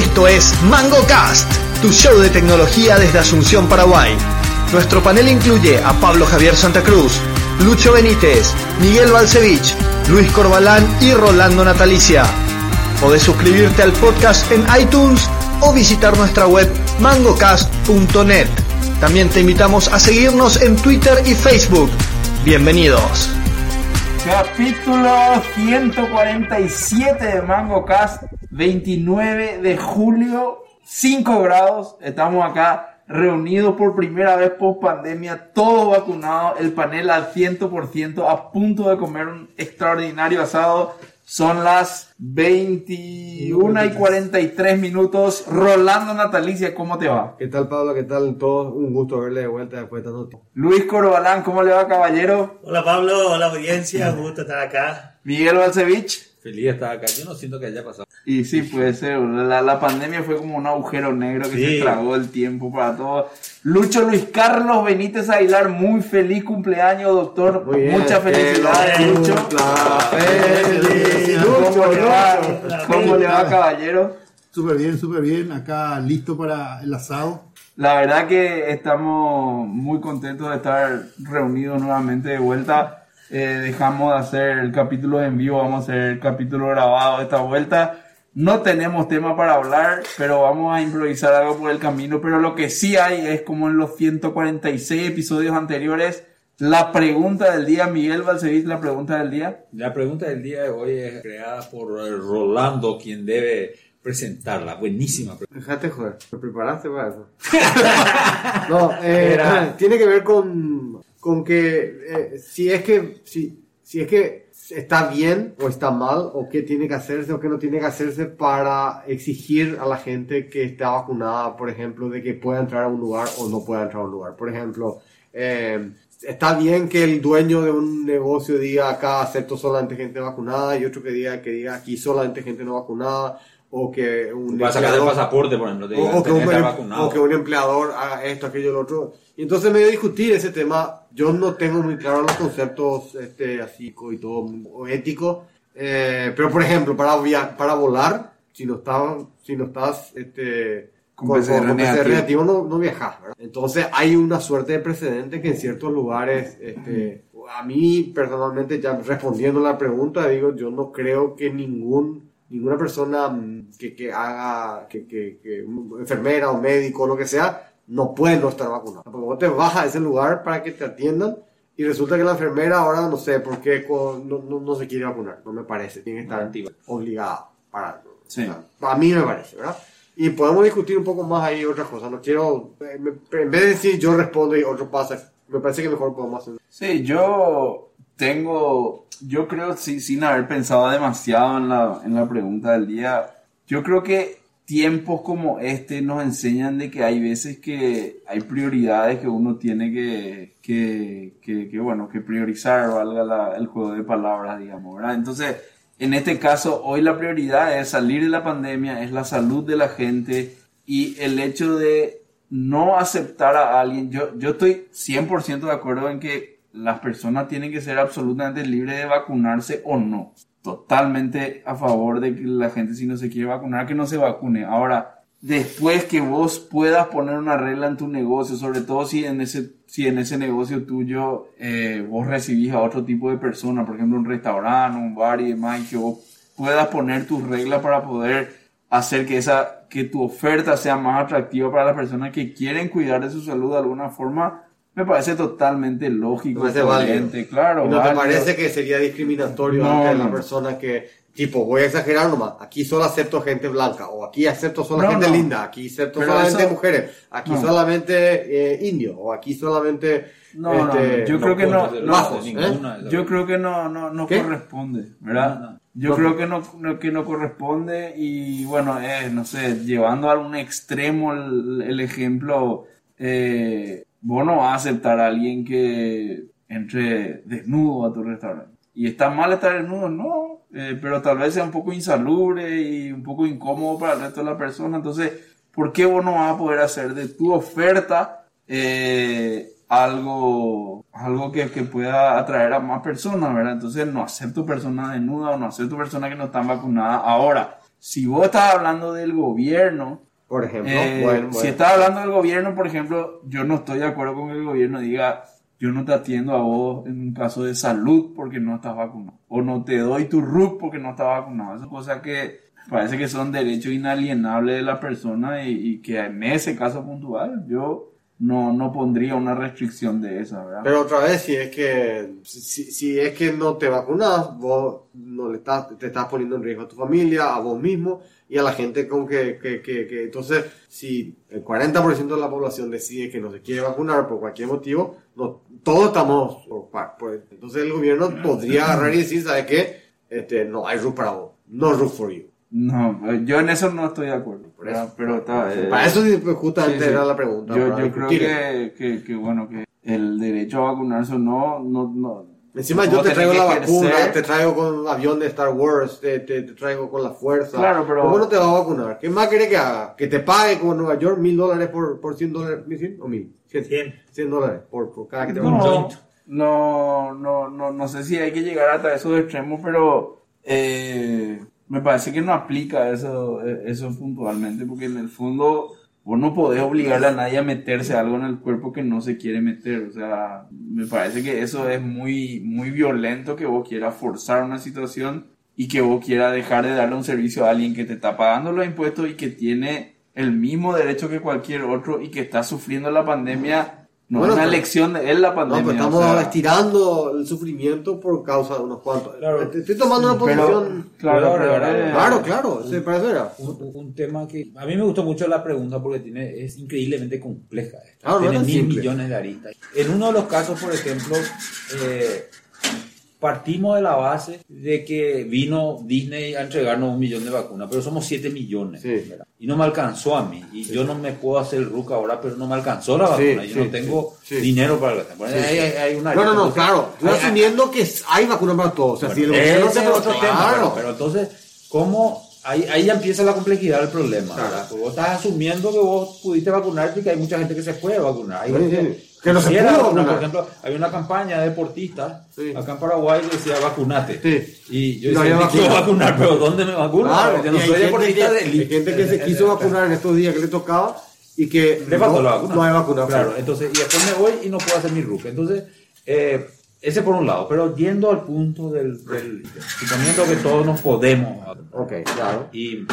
Esto es MangoCast, tu show de tecnología desde Asunción, Paraguay. Nuestro panel incluye a Pablo Javier Santa Cruz, Lucho Benítez, Miguel Balcevich, Luis Corbalán y Rolando Natalicia. Podés suscribirte al podcast en iTunes o visitar nuestra web mangocast.net. También te invitamos a seguirnos en Twitter y Facebook. Bienvenidos. Capítulo 147 de Mango Cast, 29 de julio, 5 grados. Estamos acá reunidos por primera vez post pandemia, todos vacunados, el panel al 100%, a punto de comer un extraordinario asado. Son las 21 y 43 minutos. Rolando Natalicia, ¿cómo te va? ¿Qué tal, Pablo? ¿Qué tal? Todos un gusto verle de vuelta después de tanto Luis Corbalán, ¿cómo le va, caballero? Hola, Pablo. Hola, audiencia. Un gusto estar acá. Miguel Balcevich. Feliz estar acá. Yo no siento que haya pasado. Y sí, puede ser. La, la pandemia fue como un agujero negro que Sí. se tragó el tiempo para todos. Lucho Luis Carlos Benítez Aguilar, muy feliz cumpleaños, doctor. Bien. Muchas felicidades, Lucho. Feliz. Lucho, ¿Cómo le va? Lucho. ¿Cómo le va, caballero? Súper bien, súper bien. Acá listo para el asado. La verdad que estamos muy contentos de estar reunidos nuevamente de vuelta. Eh, dejamos de hacer el capítulo en vivo, vamos a hacer el capítulo grabado esta vuelta. No tenemos tema para hablar, pero vamos a improvisar algo por el camino. Pero lo que sí hay es como en los 146 episodios anteriores, la pregunta del día. Miguel Balcevich, la pregunta del día. La pregunta del día de hoy es creada por Rolando, quien debe presentarla. Buenísima pregunta. Déjate joder. ¿Te preparaste para eso? no, eh, tiene que ver con, con que eh, si es que si, si es que está bien o está mal o qué tiene que hacerse o qué no tiene que hacerse para exigir a la gente que está vacunada, por ejemplo, de que pueda entrar a un lugar o no pueda entrar a un lugar. Por ejemplo, eh, está bien que el dueño de un negocio diga acá acepto solamente gente vacunada y otro que diga que diga aquí solamente gente no vacunada o que un Vas a sacar el empleador- pasaporte, por ejemplo. Te o, digan, o que un, em- o que un empleador haga esto, aquello, lo otro. Y entonces me dio a discutir ese tema. Yo no tengo muy claro los conceptos este, así co- y todo o éticos. Eh, pero por ejemplo, para, via- para volar, si no estás, si no estás este, Con con, PCR con- con PCR negativo. negativo, no, no viajas. ¿verdad? Entonces hay una suerte de precedente que en ciertos lugares, este, a mí personalmente, ya respondiendo a la pregunta, digo, yo no creo que ningún ninguna persona mm, que, que haga, que, que, que enfermera o médico o lo que sea, no puede no estar vacunado. Porque vos te vas a ese lugar para que te atiendan y resulta que la enfermera ahora no sé por qué con- no, no, no se quiere vacunar. No me parece. Tiene que estar obligada para. Sí. A mí me parece, ¿verdad? Y podemos discutir un poco más ahí otras cosas. No quiero, eh, en vez de decir yo respondo y otro pasa, me parece que mejor podemos hacer. Sí, yo tengo, yo creo, sí, sin haber pensado demasiado en la, en la pregunta del día, yo creo que tiempos como este nos enseñan de que hay veces que hay prioridades que uno tiene que, que, que, bueno, que priorizar, valga el juego de palabras, digamos, ¿verdad? Entonces, en este caso, hoy la prioridad es salir de la pandemia, es la salud de la gente y el hecho de no aceptar a alguien. Yo, yo estoy 100% de acuerdo en que las personas tienen que ser absolutamente libres de vacunarse o no. Totalmente a favor de que la gente si no se quiere vacunar, que no se vacune. Ahora, después que vos puedas poner una regla en tu negocio, sobre todo si en ese, si en ese negocio tuyo eh, vos recibís a otro tipo de persona, por ejemplo un restaurante, un bar y demás, que vos puedas poner tus reglas para poder hacer que esa que tu oferta sea más atractiva para las personas que quieren cuidar de su salud de alguna forma me parece totalmente lógico Me parece claro ¿Y ¿No te válido. parece que sería discriminatorio No, ante la no. persona que, tipo, voy a exagerar nomás, aquí solo acepto gente blanca, o aquí acepto solo No, gente no. linda, aquí acepto Pero solamente eso- mujeres, aquí no. solamente eh, indio, o aquí solamente No, no, este, yo creo que no- bajos, esas yo creo que no no, no ¿Qué? corresponde verdad No, no. yo creo que no, no- que no corresponde y bueno eh, no sé llevando a un extremo el, el ejemplo eh, vos no vas a aceptar a alguien que entre desnudo a tu restaurante y está mal estar desnudo no eh, pero tal vez sea un poco insalubre y un poco incómodo para el resto de la persona entonces ¿por qué vos no vas a poder hacer de tu oferta eh, algo, algo que, que pueda atraer a más personas, ¿verdad? Entonces no acepto personas desnudas o no acepto personas que no están vacunadas. Ahora, si vos estás hablando del gobierno, Por ejemplo, eh, bueno, si estás hablando del gobierno, por ejemplo, yo no estoy de acuerdo con que el gobierno diga, yo no te atiendo a vos en un caso de salud porque no estás vacunado. O no te doy tu RUC porque no estás vacunado. Esas cosas que parece que son derechos inalienables de la persona y, y que en ese caso puntual yo no, no pondría una restricción de esa, ¿verdad? Pero otra vez, si es que si, si es que no te vacunas, vos no le estás, te estás poniendo en riesgo a tu familia, a vos mismo y a la gente con que, que, que, que- entonces si el 40% de la población decide que no se quiere vacunar por cualquier motivo, no, todos estamos por, por- entonces el gobierno podría agarrar y decir, ¿sabes qué? Este, no hay RUF para vos, no RUF for you. No, yo en eso no estoy de acuerdo. ¿verdad? Pero está, eh, para eso pues, justamente sí, sí. era la pregunta. Yo, yo creo que, que, que, bueno, que el derecho a vacunarse o no, no, no. Encima yo te traigo la vacuna, te traigo con avión de Star Wars, te, te, te traigo con la fuerza. Claro, pero- ¿Cómo no te va a vacunar? ¿Qué más querés que haga? ¿Que te pague como Nueva York mil dólares por, por 100 dólares? ¿Mil cien o mil? Cien. Cien. 100 dólares por, por cada que te No, no, no, no, no sé si hay que llegar hasta esos extremos, pero eh, me parece que no aplica eso, eh, eso puntualmente, porque en el fondo vos no podés obligarle a nadie a meterse algo en el cuerpo que no se quiere meter. O sea, me parece que eso es muy, muy violento que vos quieras forzar una situación y que vos quieras dejar de darle un servicio a alguien que te está pagando los impuestos y que tiene el mismo derecho que cualquier otro y que está sufriendo la pandemia. No Bueno, es una pero- elección de él la No, pandemia. pues o estamos sea, estirando el sufrimiento por causa de unos cuantos. Claro. Te- Estoy tomando una pero, posición. claro, Claro, pero, claro. eh, Claro, claro, para eso era. Un, un tema que a mí me gustó mucho la pregunta porque tiene, es increíblemente compleja. Claro, no es tiene mil simple. millones de aristas. En uno de los casos, por ejemplo, eh, partimos de la base de que vino Disney a entregarnos un millón de vacunas, pero somos 7 millones. Y no me alcanzó a mí. Y yo no me puedo hacer el RUC ahora, pero no me alcanzó la Sí, vacuna. yo no tengo dinero para gastar. Bueno, ahí hay, hay una No, no, no, claro. Estoy asumiendo que hay vacuna para todos. O sea, si el ese gobierno es te otro tema, Claro. pero, pero entonces, ¿cómo? Ahí, ahí ya empieza la complejidad del problema, Claro. vos estás asumiendo que vos pudiste vacunarte y que hay mucha gente que se puede vacunar. Hay Sí, gente sí. Que no pudo vacunar. vacunar. Por ejemplo, hay una campaña de deportistas Sí. acá en Paraguay que decía vacunate. Sí. Y yo No decía, había me quiero vacuna. vacunar, pero ¿dónde me vacuno? Claro, yo no y hay soy gente deportista que- de Hay élite. gente que se quiso vacunar en estos días que le tocaba y que Le faltó no, la vacuna. no hay vacuna. Claro, entonces, y después me voy y no puedo hacer mi RUC. Entonces, eh, ese por un lado. Pero yendo al punto del. del suponiendo que todos nos podemos vacunar, Ok, claro. y,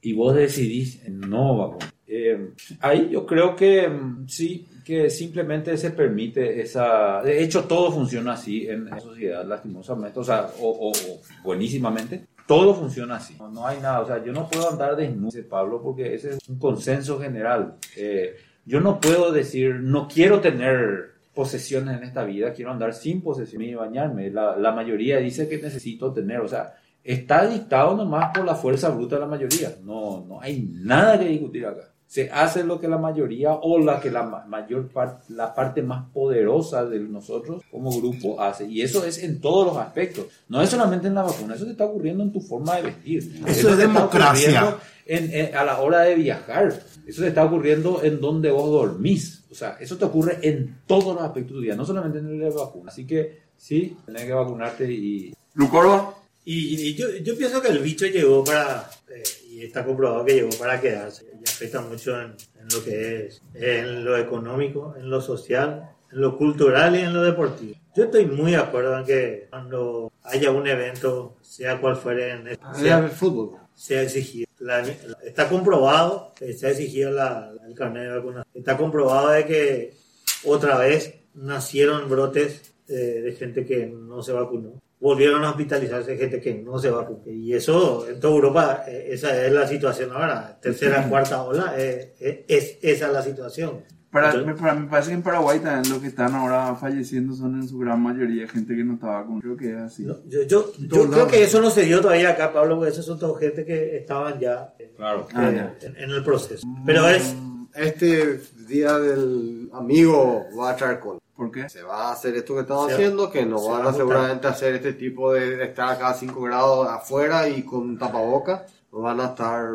y vos decidís no vacunar. Eh, ahí yo creo que mm, sí, que simplemente se permite esa... De hecho, todo funciona así en la sociedad, lastimosamente, o sea, o, buenísimamente. Todo funciona así. No, no hay nada, o sea, yo no puedo andar desnudo, Pablo, porque ese es un consenso general. Eh, yo no puedo decir, no quiero tener posesiones en esta vida, quiero andar sin posesiones y bañarme. La, la mayoría dice que necesito tener, o sea, está dictado nomás por la fuerza bruta de la mayoría. No, no hay nada que discutir acá. Se hace lo que la mayoría o la que la ma- mayor parte, la parte más poderosa de nosotros como grupo hace. Y eso es en todos los aspectos. No es solamente en la vacuna, eso te está ocurriendo en tu forma de vestir. Eso es te está democracia. ocurriendo en- en- a la hora de viajar. Eso te está ocurriendo en donde vos dormís. O sea, eso te ocurre en todos los aspectos de tu vida, no solamente en el de la vacuna. Así que sí, tenés que vacunarte y Lucorba, Y, y yo, yo pienso que el bicho llegó para, eh, y está comprobado que llegó para quedarse. Y afecta mucho en, en lo que es, en lo económico, en lo social, en lo cultural y en lo deportivo. Yo estoy muy de acuerdo en que cuando haya un evento, sea cual fuere, en Era sea, el fútbol. se ha exigido. La- está comprobado que se ha exigido la- el carnet de vacunación. Está comprobado de que otra vez nacieron brotes eh, de gente que no se vacunó. Volvieron a hospitalizarse gente que no se vacunó. Y eso en toda Europa, eh, esa es la situación ahora. Tercera, cuarta ola, eh, eh, es esa la situación. para, Entonces- me, para- me parece que en Paraguay también los que están ahora falleciendo son en su gran mayoría gente que no estaba con. Creo que es así. No, yo yo, yo creo que eso no se dio todavía acá, Pablo, porque esos son todos gente que estaban ya eh, claro. Ah, eh, ya. en, en el proceso. Pero es, Este día del amigo va a traer cola. ¿Por qué? Se va a hacer esto que estamos Se- haciendo, que nos se van va a seguramente hacer este tipo de, estar acá a 5 grados afuera y con tapaboca. Nos van a estar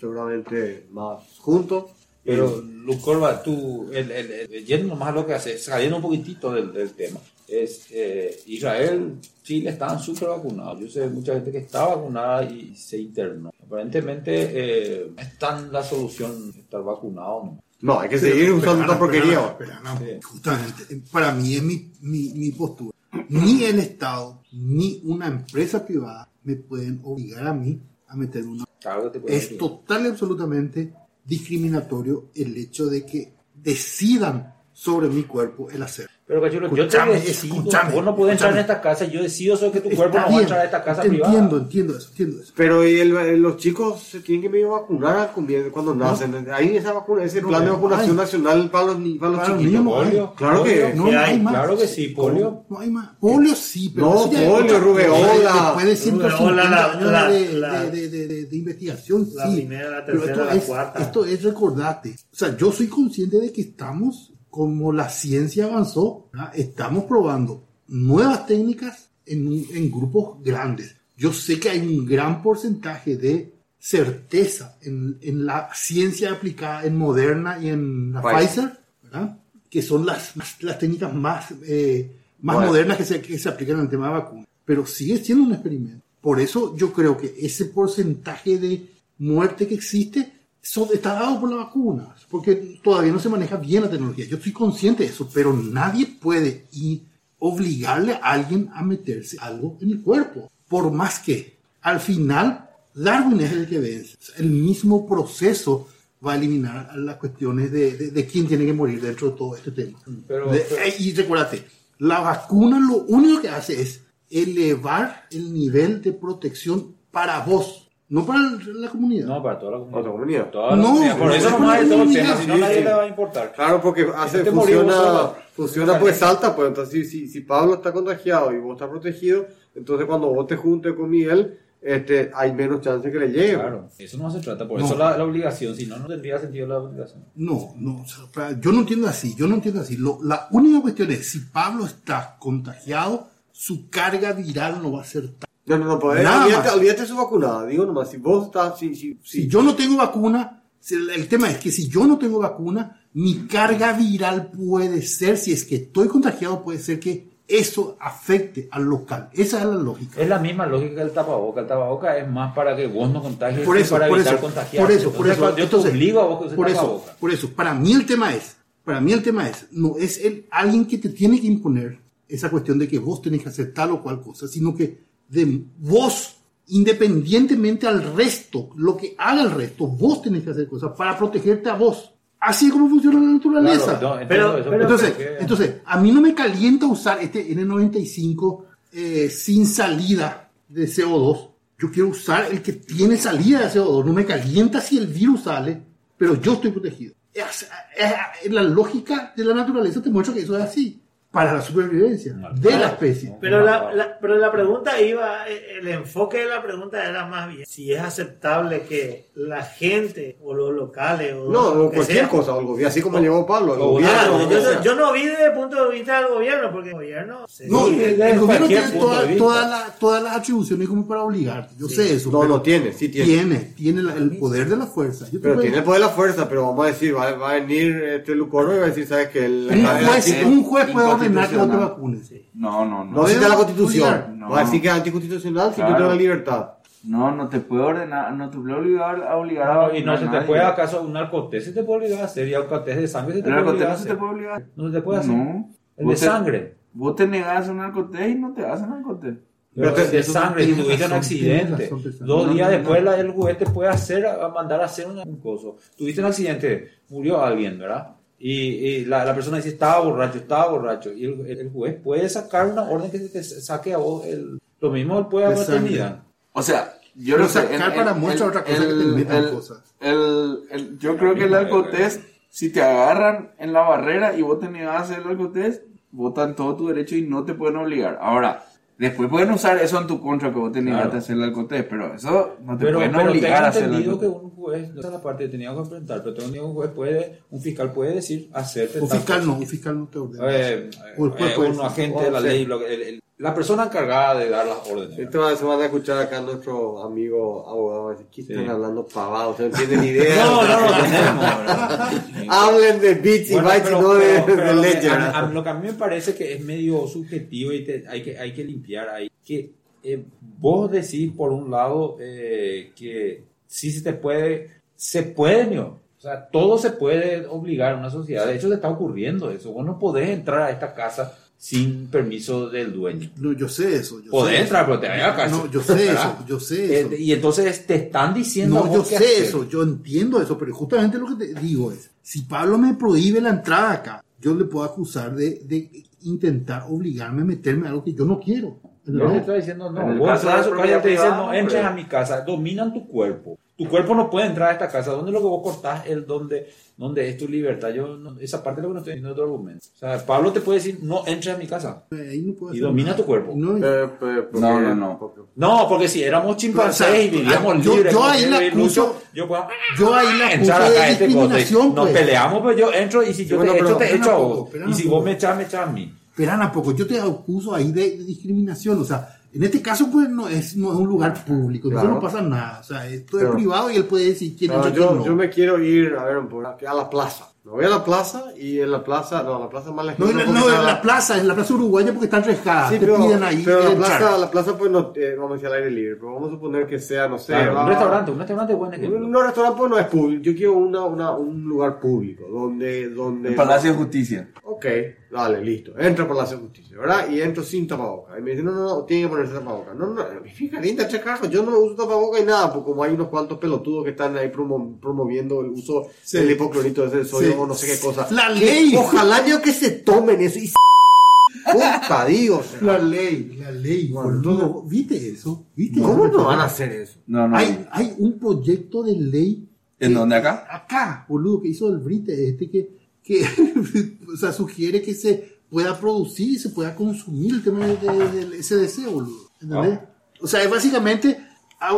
seguramente más juntos. Pero, Luz Corva, tú, el, el, el- yendo más a lo que haces, saliendo un poquitito del, del tema, es eh, Israel, Chile estaban súper vacunados. Yo sé mucha gente que está vacunada y se internó. Aparentemente eh, no es tan la solución estar vacunado. ¿no? No, hay que Pero, seguir usando esta porquería. espera, no, Sí. Justamente, para mí es mi, mi, mi postura. Ni el Estado, ni una empresa privada me pueden obligar a mí a meter una Claro te es decir. total y absolutamente discriminatorio el hecho de que decidan sobre mi cuerpo el hacer. Pero Cachulo, yo te decido, vos no puedes entrar en esta casa, yo decido sobre que tu cuerpo Está no va a entrar a esta casa entiendo, privada. entiendo eso, entiendo eso. Pero y el- los chicos se tienen que medio vacunar cuando nacen. Ahí esa vacuna, ese No, plan de no vacunación hay. nacional para los, ni- para los Para los chiquitos. niños no. Polio, Claro que- polio, No, ¿Qué no hay? hay más. Claro que sí, polio. No hay más. Polio sí, pero No, polio, rubeola. Después de 150 Rubeola, la- años la- de, la- de- de- de- de investigación, la sí. primera, la Pero tercera, esto la es, cuarta. Esto es recordarte. O sea, yo soy consciente de que estamos, como la ciencia avanzó, ¿verdad? estamos probando nuevas técnicas en, en grupos grandes. Yo sé que hay un gran porcentaje de certeza en, en la ciencia aplicada en Moderna y en la Pfizer. ¿verdad? que son las, las técnicas más, eh, más Bueno. modernas que se, que se aplican en el tema de vacunas. Pero sigue siendo un experimento. Por eso yo creo que ese porcentaje de muerte que existe son, está dado por las vacunas, porque todavía no se maneja bien la tecnología. Yo estoy consciente de eso, pero nadie puede y obligarle a alguien a meterse algo en el cuerpo. Por más que al final Darwin es el que vence. El mismo proceso va a eliminar las cuestiones de, de- de quién tiene que morir dentro de todo este tema. Pero- De- pero- eh, y recuérdate, la vacuna lo único que hace es elevar el nivel de protección para vos, no para la comunidad. No, para toda la comunidad. Otra comunidad. Toda la No, comunidad. Por eso hay todo el tema, si no nadie sí. le va a importar. Claro, porque hace, te murió funciona, funciona pues salta, pues entonces si, si, si Pablo está contagiado y vos estás protegido, entonces cuando vos te juntes con Miguel, este, hay menos chance que le llegue. Claro, eso no se trata, por No. eso la, la obligación, si no, no tendría sentido la obligación. No, no, o sea, para- yo no entiendo así, yo no entiendo así. Lo- la única cuestión es, si Pablo está contagiado, su carga viral no va a ser tal. No, no, no, pues, Nada olvídate, más. olvídate de su vacunada, digo nomás, si vos estás, si, si, Si yo no tengo vacuna, si el, tema es que si yo no tengo vacuna, mi carga viral puede ser, si es que estoy contagiado, puede ser que eso afecte al local. Esa es la lógica. Es la misma lógica del tapaboca. El tapaboca es más para que vos no contagies por eso, para por evitar eso, por eso, por Entonces, eso. Yo Entonces, te obligo a vos que uses por eso, por eso, para mí el tema es, para mí el tema es, no es el alguien que te tiene que imponer esa cuestión de que vos tenés que hacer tal o cual cosa, sino que de vos, independientemente al resto, lo que haga el resto, vos tenés que hacer cosas para protegerte a vos. Así es como funciona la naturaleza. Claro, no, entiendo Pero- eso, pero- Entonces, que- entonces, a mí no me calienta usar este N95 eh, sin salida de CO2. Yo quiero usar el que tiene salida de CO2. No me calienta si el virus sale, pero yo estoy protegido. Es- es- es la lógica de la naturaleza te muestra que eso es así. Para la supervivencia de la especie. Pero la, la- pero la pregunta iba, el enfoque de la pregunta era más bien si es aceptable que la gente o los locales o No, lo o que cualquier sea, cosa, o el gobierno, así como llegó Pablo, el o gobierno. Claro, o que yo, yo no vi desde el punto de vista del gobierno, porque el gobierno... se- No, el, gobierno tiene toda- la- todas las atribuciones como para obligarte. Yo sé eso. No, no tiene, sí tiene. Tiene, tiene la- el poder de la fuerza. Yo Pero tiene el poder de la fuerza, pero vamos a decir, va, va a venir este Lucoro y va a decir, ¿sabes qué? El- un juez, un juez puede ordenar que no te inconstitucional. vacunes. No, no, no. No cita la constitución. No. Va a decir que es anticonstitucional si tú Claro. la libertad. No, no te puede ordenar, no te puede obligar a obligar a No, y no se te puede, acaso un narcotés se te puede obligar a hacer, y un narcotés de sangre se te ¿El puede obligar narcotés no se te puede obligar? No se te puede hacer. No. El de Vos te- sangre. Vos te negás a un narcotés y no te hacen narcotés. Pero Pero el de sangre, tuviste un accidente, Pesán. dos No, días no, después no. la- el juez te puede hacer, mandar a hacer un, un coso. Tuviste un accidente, murió alguien, ¿verdad? Y, y la, la persona dice, estaba borracho, estaba borracho. Y el, el juez puede sacar una orden que te saque a vos el, lo mismo él puede sangre. maternidad. O sea, yo no sé. sacar para muestra otra cosa que te cosas. el- el- yo creo que el alcotés, si te agarran en la barrera y vos te negás a hacer el alcotés, votan todo tu derecho y no te pueden obligar. Ahora, después pueden usar eso en tu contra que vos te negaste Claro. a hacer el alcotés, pero eso no te Pero, pueden pero obligar tengo a hacer el entendido que un juez, esa es la parte que tenía que enfrentar, pero tengo entendido que un juez puede, un fiscal puede decir, hacerte Un fiscal cosa. no, un fiscal no te ordena. Eh, eh, un agente de la ley, lo que- el- el- la persona encargada de dar las órdenes. Esta vez se van a escuchar acá a nuestro amigo abogado. va a ¿Qué están Sí. hablando pavados? Ustedes no tienen idea. No, no lo tenemos. Hablen de bits y bytes y pero- no de, pero- de lo que- ledger. a- a- lo que a mí me parece que es medio subjetivo y te- hay, que, hay que limpiar ahí. Que eh, vos decís, por un lado, eh, que sí se te puede, se puede, ¿no? O sea, todo se puede obligar en una sociedad. De hecho, te está ocurriendo eso. Vos no podés entrar a esta casa sin permiso del dueño. No, yo sé eso. Yo Podés sé entrar, pero te vaya a la cárcel. No, yo sé ¿verdad? eso, yo sé eso. Eh, y entonces te están diciendo. No, yo sé hacer. eso, yo entiendo eso, pero justamente lo que te digo es, si Pablo me prohíbe la entrada acá, yo le puedo acusar de, de intentar obligarme a meterme a algo que yo no quiero. Te ¿entendés? estoy diciendo, no, En el vos caso de su propiedad casa te dicen, no, no, entres a mi casa, dominan tu cuerpo. Tu cuerpo no puede entrar a esta casa. ¿Dónde es lo que vos cortás? El donde, donde es tu libertad. Yo, no- esa parte es lo que no estoy diciendo de tu argumento. O sea, Pablo te puede decir, no entres a mi casa. Ahí no puedo Y domina nada. tu cuerpo. No, Eh, eh, porque- No, no, no. porque- No, porque si éramos chimpancés O sea, y vivíamos yo- libres, yo ahí la acuso- yo puedo yo ahí la entrar acuso de acá a este discriminación, Nos pues. peleamos, pero yo entro y si yo bueno, te echo, te echo a vos. Y si vos me echas, me echas a mí. Esperan a poco, yo te acuso ahí de, de discriminación, o sea, en este caso pues no es, no es un lugar público, entonces Claro. no pasa nada, o sea, esto Pero- es privado y él puede decir quién No, y yo, no. yo me quiero ir a ver un poco a la plaza. Me voy a la plaza y en la plaza, no, la plaza más No, lejos. en la- no, en la plaza, en la plaza uruguaya porque están rejadas, Sí, te pero, piden ahí pero la plaza, la plaza pues no, eh, vamos a decir al aire libre, pero vamos a suponer que sea, no sé, Claro, va- un restaurante, un restaurante es buen ejemplo. Un, un restaurante pues no es público, yo quiero una, una, un lugar público, donde... donde El Palacio de Justicia. Ok, dale, listo. Entro por la justicia, ¿verdad? Y entro sin tapabocas. Y me dicen, no, no, no, tiene que ponerse tapabocas. No, no, hija linda, che, carajo, yo no me uso tapabocas y nada, porque como hay unos cuantos pelotudos que están ahí promo- promoviendo el uso Sí. del hipoclorito de sodio Sí. o no sé qué cosa. La ley. Ojalá yo que se tomen eso y puta Dios. La ley, la ley, Bueno, boludo. ¿Viste eso? ¿Viste ¿Cómo eso? no van a hacer eso? No, no. Hay, hay un proyecto de ley. ¿En que- dónde acá? Acá, boludo, que hizo el Brite este que, que o sea, sugiere que se pueda producir y se pueda consumir el tema de- de- del SDC, boludo. ¿Entendés? O sea, es básicamente a-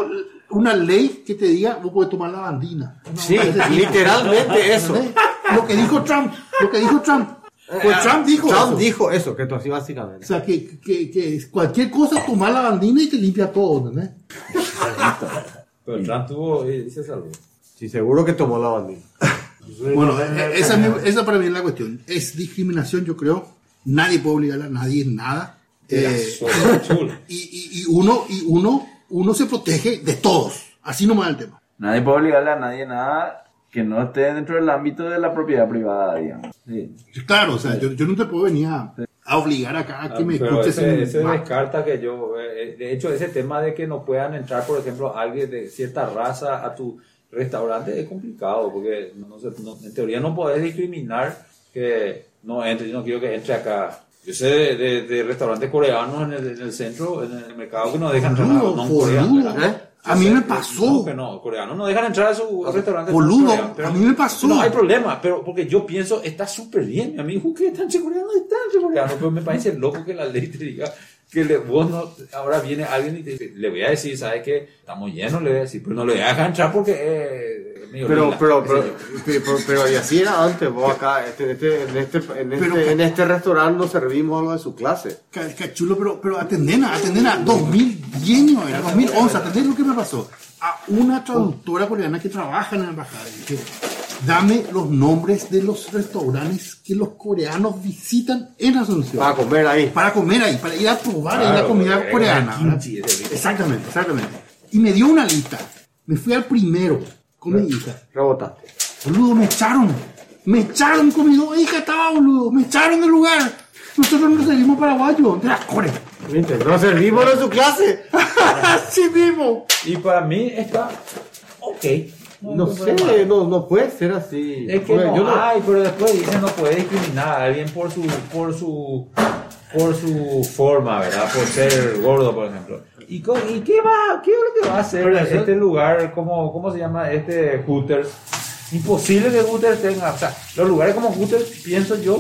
una ley que te diga, vos podés tomar la bandina. Sí, de ese literalmente eso. ¿Entendés? Lo que dijo Trump, lo que dijo Trump. Pues Trump dijo Trump eso. dijo eso, que tú así O básicamente. sea, que, que, que cualquier cosa, tomar la bandina y te limpia todo, ¿entendés? Pero Trump tuvo y se salvó. Sí, seguro que tomó la bandera. Bueno, eh, esa, es mi- esa para mí es la cuestión. Es discriminación, yo creo. Nadie puede obligar a nadie en nada. Eh, y, y- y uno, y uno, uno se protege de todos. Así nomás el tema. Nadie puede obligarle a nadie nada que no esté dentro del ámbito de la propiedad privada, digamos. Sí. Claro, o sea, yo, yo no te puedo venir a, a obligar acá a que Ah, me escuches. ese, ese descarta que yo, eh, de hecho, ese tema de que no puedan entrar, por ejemplo, alguien de cierta raza a tu restaurante es complicado, porque no se- no- en teoría no podés discriminar que no entre, yo no quiero que entre acá. Yo sé de, de- de restaurantes coreanos en el, en el centro, en el mercado, que no dejan entrar no coreanos. ¿Eh? A mí Yo me sé, pasó. No, que no, coreanos no dejan entrar a su restaurante. boludo, coreano, pero- a mí me pasó. No hay problema, pero porque yo pienso, está súper bien. A mí, ¿qué está entre coreanos? Está entre coreanos. Pero me parece loco que la ley te diga que le, vos no. Ahora viene alguien y te dice, le voy a decir, ¿sabes qué? Estamos llenos, le voy a decir, pero no le voy a dejar entrar porque eh, es medio Pero, lila, pero, pero, pero, pero, y así era antes, vos acá, este, este, en, este, en, este, Pero- en este restaurante nos servimos algo de su clase. Ca- Cachulo, pero, pero atendena, atendena, 2010 no era, 2011, atender lo que me pasó. A una traductora coreana que trabaja en la embajada. y dame los nombres de los restaurantes que los coreanos visitan en Asunción. Para comer ahí. Para comer ahí, para ir a probar ahí la Claro, comida porque coreana. Exactamente, exactamente. Y me dio una lista. Me fui al primero con mi hija. Rebotaste. Boludo, me echaron. Me echaron con mi dos hija estaba, boludo. Me echaron del lugar. Nosotros no servimos paraguayo. De la core. No servimos de su clase. Así mismo. Y para mí está ok. No hay sé, no, no puede ser así. Es que no yo no- hay, pero después dicen no puede discriminar a alguien por su, por su, por su forma, ¿verdad? Por ser gordo, por ejemplo. ¿Y, co- y qué va? ¿Qué es lo que va a hacer Pero eso- este lugar? ¿cómo, ¿Cómo se llama este Hooters? Imposible que Hooters tenga, o sea, los lugares como Hooters, pienso yo,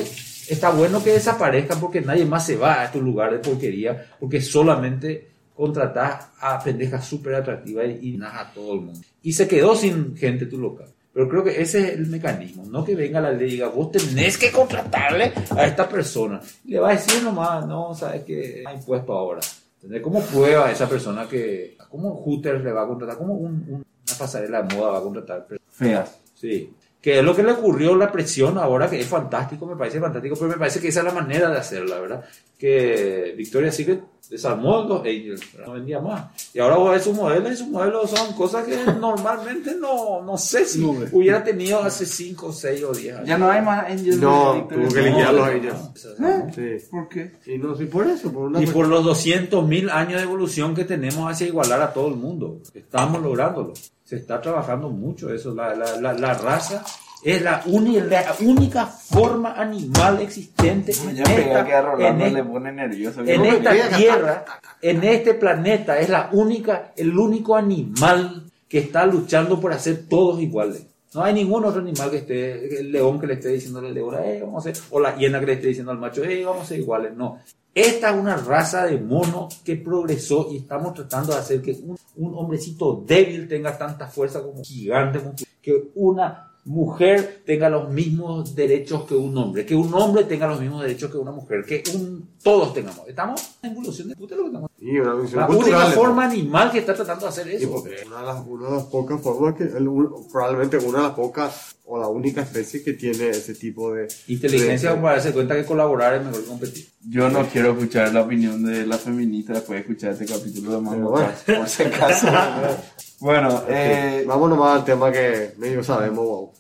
está bueno que desaparezcan porque nadie más se va a estos lugares de porquería, porque solamente contratás a pendejas súper atractivas y, y nada a todo el mundo. Y se quedó sin gente tu local. Pero creo que ese es el mecanismo, no que venga la ley y diga, vos tenés que contratarle a esta persona. Le va a decir nomás, no, sabes que hay impuesto ahora. ¿Entendés? ¿Cómo prueba esa persona que, cómo Hooters le va a contratar, cómo un- un- una pasarela de moda va a contratar? Feas. Sí. Que es lo que le ocurrió la presión ahora, que es fantástico, me parece fantástico, pero me parece que esa es la manera de hacerla, ¿verdad? Que Victoria's Secret desarmó los Angels, no vendía más. Y ahora vos ves sus modelos y sus modelos son cosas que normalmente no, no sé si No hubiera tenido hace 5, 6 o 10 años. Ya no hay más Angels No, tuvo que liquidar los Angels. no. Sí. ¿Por qué? Y no, sí, por eso, por una Y por los 200.000 años de evolución que tenemos hacia igualar a todo el mundo. Estamos lográndolo. Se está trabajando mucho eso. La, la, la, la raza es la, uni- la única forma animal existente en esta, que a Rolando en le e- pone nervioso. en esta tierra, en este planeta. Es la única, el único animal que está luchando por hacer todos iguales. No hay ningún otro animal que esté, el león que le esté diciendo al león, eh, vamos a ser, o la hiena que le esté diciendo al macho, eh, vamos a ser iguales. No. Esta es una raza de mono que progresó y estamos tratando de hacer que un, un hombrecito débil tenga tanta fuerza como un gigante, como que una mujer tenga los mismos derechos que un hombre, que un hombre tenga los mismos derechos que una mujer, que un, todos tengamos. Estamos en evolución de puta lo que estamos. Una visión La única forma animal que está tratando de hacer eso. porque una de, las, una de las pocas formas que, el- probablemente una de las pocas o la única especie que tiene ese tipo de Inteligencia de- para darse cuenta que colaborar es mejor que competir. Yo no quiero escuchar la opinión de la feminista después de escuchar este capítulo de Mambo bueno. Por si acaso. bueno, eh, Vamos nomás al tema que medio sabemos, wow.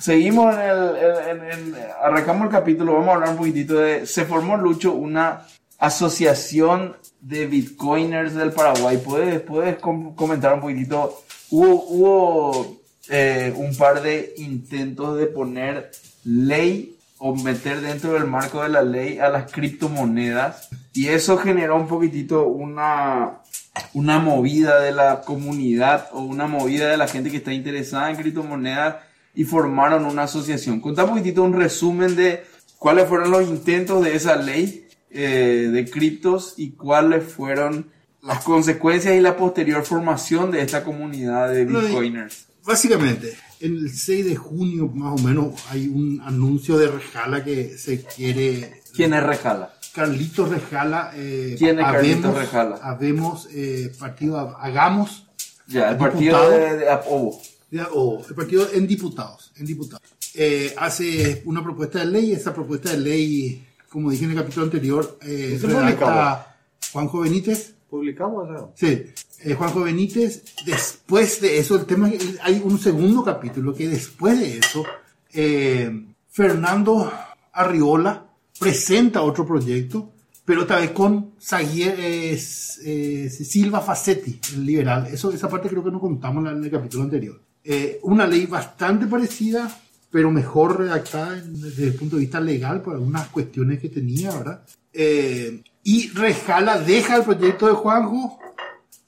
seguimos en el, en- en- en- arrancamos el capítulo, vamos a hablar un poquitito de, se formó Lucho una asociación de bitcoiners del Paraguay, ¿puedes, puedes com- comentar un poquitito? Hubo, hubo eh, un par de intentos de poner ley o meter dentro del marco de la ley a las criptomonedas y eso generó un poquitito una una movida de la comunidad o una movida de la gente que está interesada en criptomonedas y formaron una asociación. Contá un poquitito un resumen de cuáles fueron los intentos de esa ley eh, de criptos y cuáles fueron las consecuencias y la posterior formación de esta comunidad de bitcoiners. Básicamente, el 6 de junio más o menos hay un anuncio de Rejala que se quiere... ¿Quién es Rejala? Carlitos Rejala. Eh, ¿Quién es Carlitos habemos- Rejala? Habemos eh, partido, hagamos, Ya, el partido de, de Apobo. ya, o el partido en diputados, en diputados. Eh, hace una propuesta de ley, esa propuesta de ley, como dije en el capítulo anterior, eh, redacta. Juanjo Benítez. ¿Publicamos eso? Sí, eh, Juanjo Benítez, después de eso, el tema, hay un segundo capítulo que después de eso, eh, Fernando Arriola presenta otro proyecto, pero esta vez con eh, eh, Silva Facetti, el liberal. Eso, esa parte creo que no contamos en el capítulo anterior. Una ley bastante parecida, pero mejor redactada desde el punto de vista legal por algunas cuestiones que tenía, ¿verdad? Y Rejala deja el proyecto de Juanjo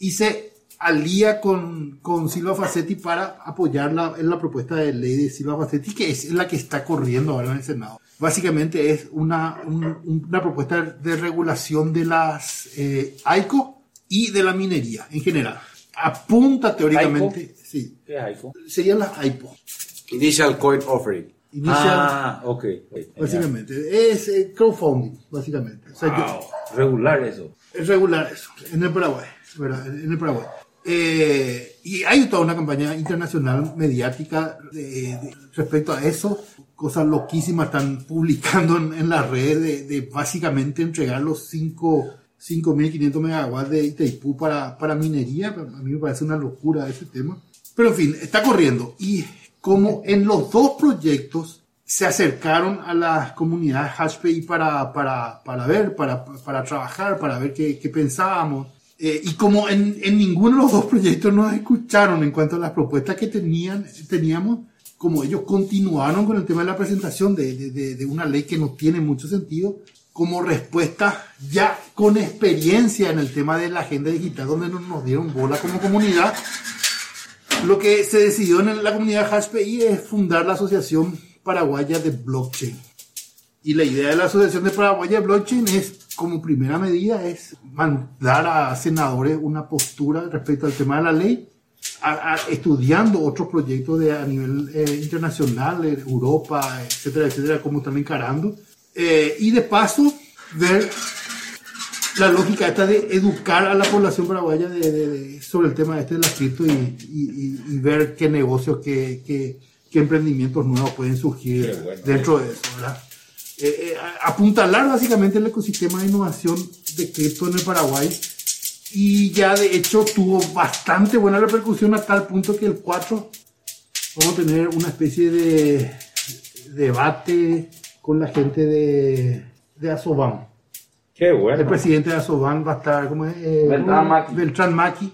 y se alía con, con Silva Facetti para apoyar la, en la propuesta de ley de Silva Facetti, que es la que está corriendo ahora en el Senado. Básicamente es una, un- una propuesta de regulación de las eh, AICO y de la minería en general. Apunta teóricamente, sí, ¿Qué es AICO? serían las AIPO. Initial Coin Offering. Inicial, Ah, ok. básicamente, es eh, crowdfunding, básicamente. O sea, yo- Wow, regular eso. Es regular eso, en el Paraguay, ¿verdad? En el Paraguay. Eh, y hay toda una campaña internacional mediática de- de- respecto a eso. Cosas loquísimas están publicando en, en las redes de, de básicamente entregar los 5 5.500 megawatts de Itaipú para, para minería. A mí me parece una locura ese tema. Pero en fin, está corriendo. Y como en los dos proyectos se acercaron a las comunidades HashPay para, para, para ver, para, para trabajar, para ver qué, qué pensábamos. Eh, y como en, en ninguno de los dos proyectos nos escucharon en cuanto a las propuestas que tenían, teníamos, como ellos continuaron con el tema de la presentación de, de, de- una ley que no tiene mucho sentido, como respuesta ya con experiencia en el tema de la agenda digital, donde no nos dieron bola como comunidad, lo que se decidió en la comunidad HashPI es fundar la Asociación Paraguaya de Blockchain. Y la idea de la Asociación de Paraguaya de Blockchain es, como primera medida, es mandar a senadores una postura respecto al tema de la ley a- a- estudiando otros proyectos de, a nivel eh, internacional, Europa, etcétera, etcétera, cómo están encarando. Eh, y de paso, ver la lógica esta de educar a la población paraguaya de- de- de- sobre el tema este de la cripto y, y- y- ver qué negocios, qué, qué- qué emprendimientos nuevos pueden surgir bueno. dentro de eso, ¿verdad? Eh, eh, apuntalar básicamente el ecosistema de innovación de cripto en el Paraguay y ya de hecho tuvo bastante buena repercusión a tal punto que el 4 vamos a tener una especie de debate con la gente de, de Asoban. Qué bueno. El presidente de Asoban va a estar ¿cómo es? Eh, Beltrán Maki. Beltrán Maki.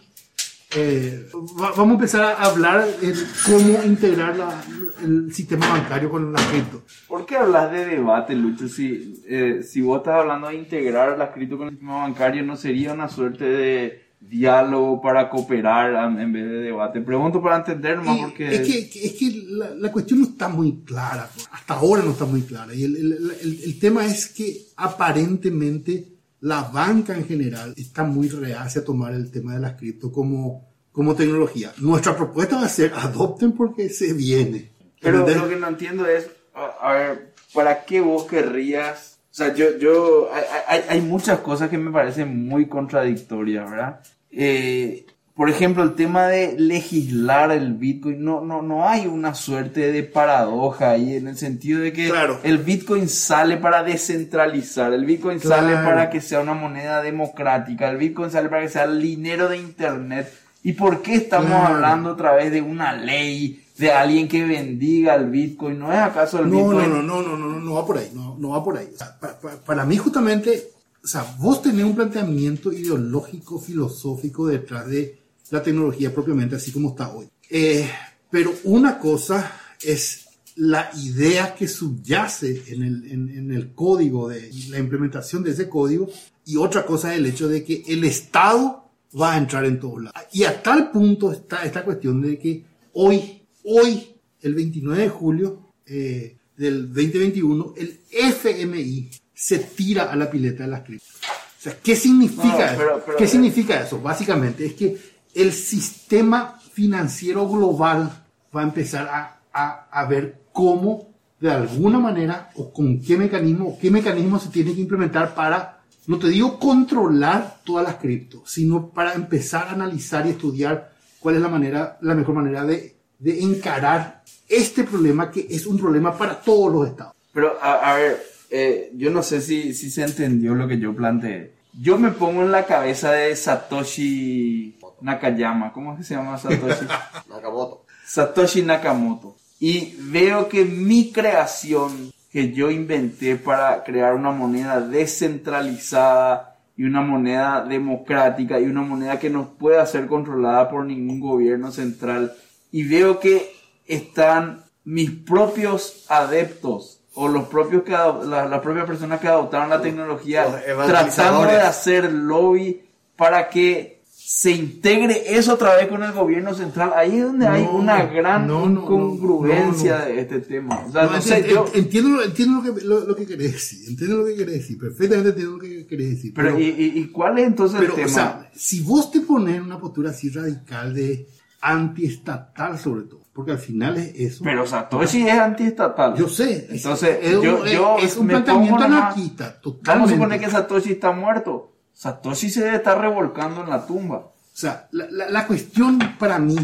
Eh, va- vamos a empezar a hablar de cómo integrar la- el sistema bancario con la cripto. ¿Por qué hablas de debate, Lucho? Si, eh, si vos estás hablando de integrar la cripto con el sistema bancario, ¿no sería una suerte de diálogo para cooperar en vez de debate? Pregunto para entender más porque... Es que, es que la, la cuestión no está muy clara, hasta ahora no está muy clara. Y el, el- el- el tema es que aparentemente la banca en general está muy reacia a tomar el tema de las cripto como, como tecnología. Nuestra propuesta va a ser adopten porque se viene. Pero ¿Entendés? lo que no entiendo es, a, a ver, ¿para qué vos querrías? O sea, yo, yo, hay, hay, hay muchas cosas que me parecen muy contradictorias, ¿verdad? Eh, por ejemplo, el tema de legislar el Bitcoin, no, no, no hay una suerte de paradoja ahí en el sentido de que Claro. el Bitcoin sale para descentralizar, el Bitcoin sale Claro. para que sea una moneda democrática, el Bitcoin sale para que sea el dinero de Internet. ¿Y por qué estamos Claro. hablando otra vez de una ley, de alguien que bendiga el Bitcoin? ¿No es acaso el No, no, Bitcoin? no, no, no, no, no, no va por ahí, no, no va por ahí. O sea, pa- pa- para mí justamente, o sea, vos tenés un planteamiento ideológico, filosófico detrás de la tecnología propiamente así como está hoy. Eh, pero una cosa es la idea que subyace en el, en, en el código, de la implementación de ese código, y otra cosa es el hecho de que el Estado va a entrar en todos lados. Y a tal punto está esta cuestión de que hoy, hoy, el 29 de julio eh, del 2021, el FMI se tira a la pileta de las criptos. O sea, ¿qué significa No, eso? pero- pero- ¿Qué significa eso? Básicamente es que el sistema financiero global va a empezar a, a, a ver cómo, de alguna manera, o con qué mecanismo, o qué mecanismo se tiene que implementar para, no te digo controlar todas las criptos, sino para empezar a analizar y estudiar cuál es la manera, la mejor manera de, de encarar este problema que es un problema para todos los estados. Pero, a, a ver, eh, yo no sé si, si se entendió lo que yo planteé. Yo me pongo en la cabeza de Satoshi Nakayama. ¿Cómo es que se llama Satoshi? Nakamoto. Satoshi Nakamoto. Y veo que mi creación que yo inventé para crear una moneda descentralizada y una moneda democrática y una moneda que no pueda ser controlada por ningún gobierno central. Y veo que están mis propios adeptos o los propios que la- las propias personas que adoptaron la tecnología tratando de hacer lobby para que se integre eso otra vez con el gobierno central. Ahí es donde hay No, una gran no, no, no. de este tema. O sea, No, sé, ent- yo... entiendo, lo- entiendo lo, que, lo, lo que querés decir, entiendo lo que querés decir, perfectamente entiendo lo que querés decir. Pero, ¿y, y, y cuál es entonces pero, el tema? o sea, si vos te pones en una postura así radical de antiestatal sobre todo, porque al final es eso. Pero Satoshi es antiestatal. yo sé. Entonces, es, yo, un- yo es un planteamiento anarquista, Vamos a totalmente. suponer que Satoshi está muerto. Satoshi se debe estar revolcando en la tumba. O sea, la, la- la cuestión para mí,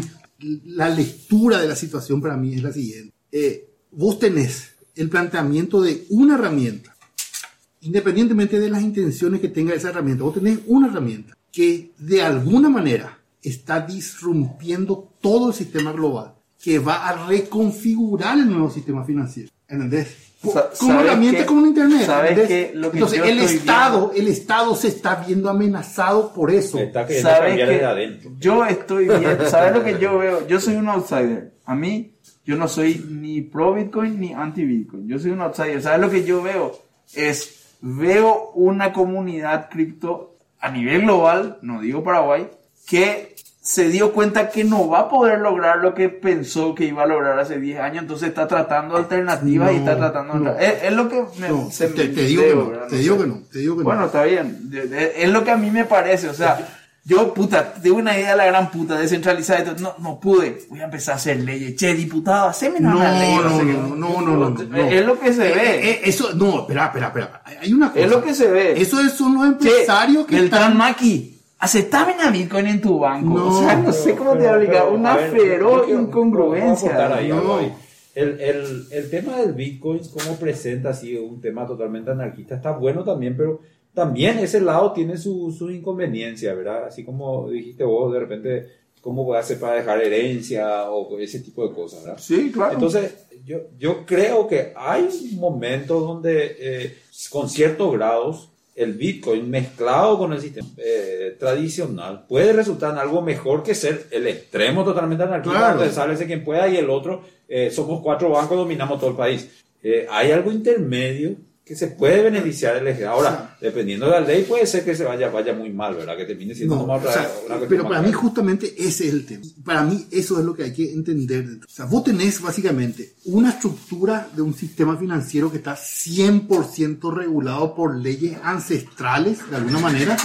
la lectura de la situación para mí es la siguiente. Eh, vos tenés el planteamiento de una herramienta, independientemente de las intenciones que tenga esa herramienta, vos tenés una herramienta que de alguna manera está disrumpiendo todo el sistema global, que va a reconfigurar el nuevo sistema financiero. ¿Entendés? ¿Sabes herramienta qué? como Internet. ¿Sabes qué? Lo que Entonces, el Estado, el Estado se está viendo amenazado por eso. Se está ¿Sabes desde adentro. Yo estoy bien. ¿Sabes lo que yo veo? Yo soy un outsider. A mí, yo no soy ni pro Bitcoin ni anti Bitcoin. Yo soy un outsider. ¿Sabes lo que yo veo? Es, veo una comunidad cripto a nivel global, no digo Paraguay, que se dio cuenta que no va a poder lograr lo que pensó que iba a lograr hace 10 años, entonces está tratando alternativas y está tratando... no. es, es lo que me, No, se te, te digo que no, ¿verdad? te digo sé. que no, te digo que Bueno, no. está bien. Es lo que a mí me parece. O sea, Yo, puta, tengo una idea de la gran puta, descentralizada y todo. No, no pude. Voy a empezar a hacer leyes. Che, diputado, haceme una No, ley. no, sé no, no, no, no, no, no. Es lo que se Eh, ve. eh, eso, no, espera, espera, espera. Hay una cosa. Es lo que se ve. Eso es- son los Che, empresarios que Beltrán están... Maki, aceptame una Bitcoin en tu banco. No, o sea, no sé cómo te a. Pero, Una a ver, feroz yo incongruencia. a ahí No. El, el, el tema del Bitcoin, como presenta así un tema totalmente anarquista, está bueno también, pero también ese lado tiene su- sus inconveniencias, ¿verdad? Así como dijiste vos, de repente, ¿cómo puede hacer para dejar herencia o ese tipo de cosas, ¿verdad? Sí, claro. Entonces, yo, yo creo que hay momentos donde eh, con ciertos grados el Bitcoin mezclado con el sistema eh, tradicional puede resultar en algo mejor que ser el extremo totalmente anarquista, Claro. donde sálvese quien pueda y el otro, eh, somos cuatro bancos, dominamos todo el país. Eh, hay algo intermedio que se puede beneficiar el eje. Ahora, dependiendo de la ley, puede ser que se vaya, vaya muy mal, ¿verdad? Que termine siendo No, otra, o sea, pero más para mí justamente ese es el tema. Para mí eso es lo que hay que entender. O sea, vos tenés básicamente una estructura de un sistema financiero que está 100% regulado por leyes ancestrales, de alguna manera,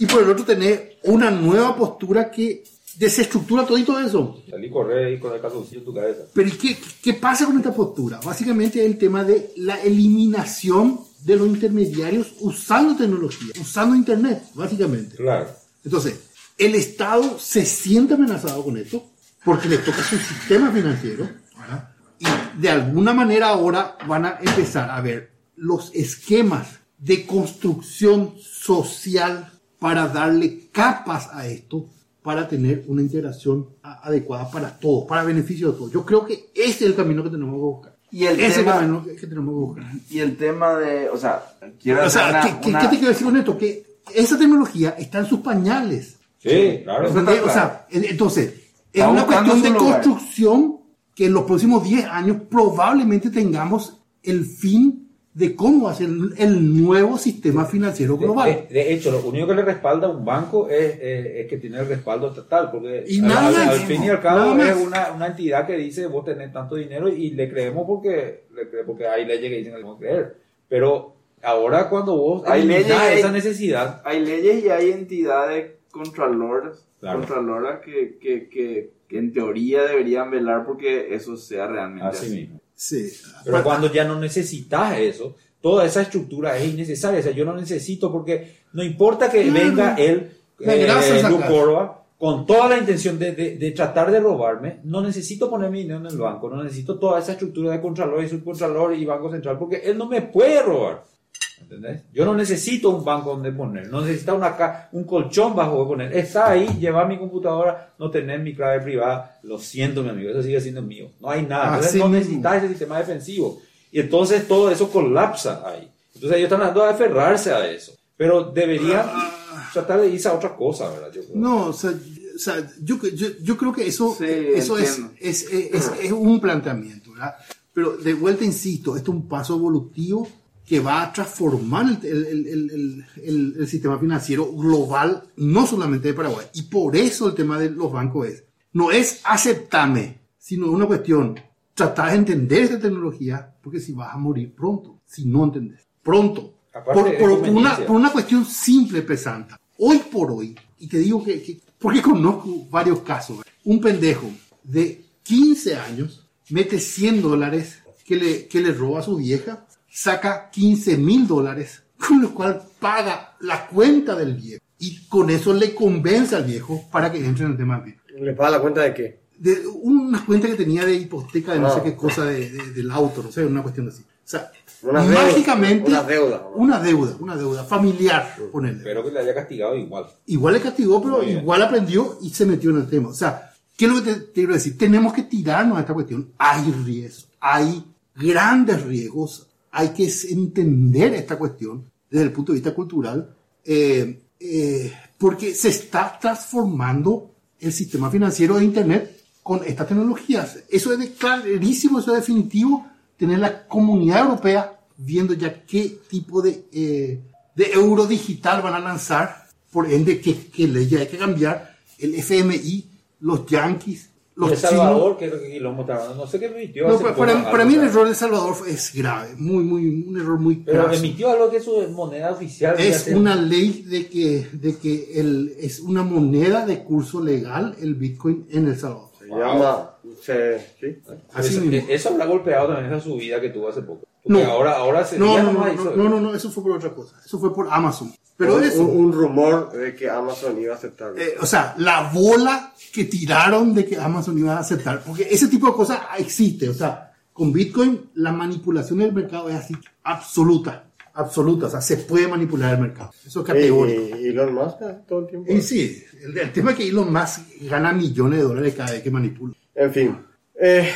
y por el otro tenés una nueva postura que desestructura todo eso. Salí correr ahí con el calzoncillo en tu cabeza. Pero ¿y qué, qué pasa con esta postura? Básicamente es el tema de la eliminación de los intermediarios usando tecnología, usando Internet, básicamente. Claro. Entonces, el Estado se siente amenazado con esto porque le toca su sistema financiero ¿verdad? y de alguna manera ahora van a empezar a ver los esquemas de construcción social para darle capas a esto para tener una integración adecuada para todos, para beneficio de todos. Yo creo que ese es el camino que tenemos que buscar. Y el ese es el tema- camino que, tenemos que buscar. Y el tema de, o sea, quiero O sea, una- ¿qué, qué- una- qué te quiero decir con esto? Que esa tecnología está en sus pañales. Sí, claro. O sea, en- entonces, es una cuestión de lugar. construcción que en los próximos 10 años probablemente tengamos el fin de cómo hacer el nuevo sistema financiero global. de- de hecho, lo único que le respalda a un banco es, eh, es que tiene el respaldo estatal, porque Y al, nada al- al fin y al cabo es una, una entidad que dice vos tenés tanto dinero y le creemos porque, le cre- porque hay leyes que dicen que tenemos que creer. Pero ahora cuando vos Hay leyes esa necesidad, hay leyes y hay entidades contralores, Claro. contraloras que, que, que, que en teoría deberían velar porque eso sea realmente así así. mismo. Sí. Pero cuando ya no necesitas eso, toda esa estructura es innecesaria. O sea, yo no necesito porque no importa que Claro. venga él, eh, Corva, con toda la intención de, de- de tratar de robarme, no necesito poner mi dinero en el banco, no necesito toda esa estructura de contralor y subcontralor y banco central porque él no me puede robar. ¿Entendés? Yo no necesito un banco donde poner, no necesito una ca- un colchón bajo donde poner. Está ahí, llevar mi computadora, no tener mi clave privada. Lo siento, mi amigo, eso sigue siendo mío. No hay nada. Entonces Así no necesitas ese sistema defensivo. Y entonces todo eso colapsa ahí. Entonces ellos están tratando de aferrarse a eso. Pero deberían tratar de irse a otra cosa, ¿verdad? Yo creo. No, o sea, o sea, yo, yo, yo creo que eso, Sí, eso es, es, es, es- es un planteamiento, ¿verdad? Pero de vuelta, insisto, esto es un paso evolutivo que va a transformar el, el- el- el- sistema financiero global, no solamente de Paraguay. Y por eso el tema de los bancos es, no es aceptame, sino una cuestión, tratar de entender esta tecnología, porque si vas a morir pronto, si no entendés. Pronto. Por, por- una, por una cuestión simple, pesanta. Hoy por hoy, y te digo que, que- porque conozco varios casos, un pendejo de 15 años mete 100 dólares que le, que le roba a su vieja, saca 15 mil dólares, con lo cual paga la cuenta del viejo. Y con eso le convence al viejo para que entre en el tema del viejo. ¿Le paga la cuenta de qué? De una cuenta que tenía de hipoteca de no Ah. sé qué cosa de- de- del auto, no sé, una cuestión así. O sea, Una deuda, mágicamente una deuda. una deuda, una deuda familiar, ponerle. Espero que le haya castigado igual. Igual le castigó, pero igual aprendió y se metió en el tema. O sea, ¿qué es lo que te, te quiero decir? Tenemos que tirarnos a esta cuestión. Hay riesgos, hay grandes riesgos, hay que entender esta cuestión desde el punto de vista cultural, eh, eh, porque se está transformando el sistema financiero de Internet con estas tecnologías. Eso es de clarísimo, eso es definitivo, tener la comunidad europea viendo ya qué tipo de, eh, de euro digital van a lanzar, por ende, qué, qué ley hay que cambiar, el FMI, los yankees, los El chinos... Salvador, que es lo que hablando, no sé qué emitió. No, hace para, mí el error de Salvador es grave, muy, muy, un error muy Pero craso. emitió algo que es su moneda oficial. Es fíjate. una ley de que, de que el, es una moneda de curso legal el Bitcoin en El Salvador. Se llama. se- ¿sí? Así eso, mismo. eso habrá golpeado también esa subida que tuvo hace poco. No. ahora, ahora se No, no, no, eso fue por otra cosa. Eso fue por Amazon. Pero un, eso, un- un rumor de que Amazon iba a aceptar. eh, o sea, la bola que tiraron de que Amazon iba a aceptar, porque ese tipo de cosas existe. O sea, con Bitcoin la manipulación del mercado es así, absoluta, absoluta. O sea, se puede manipular el mercado. Eso es categórico. y, y Elon Musk eh, todo el tiempo. Y sí, el, el tema es que Elon Musk gana millones de dólares cada vez que manipula. En fin, eh,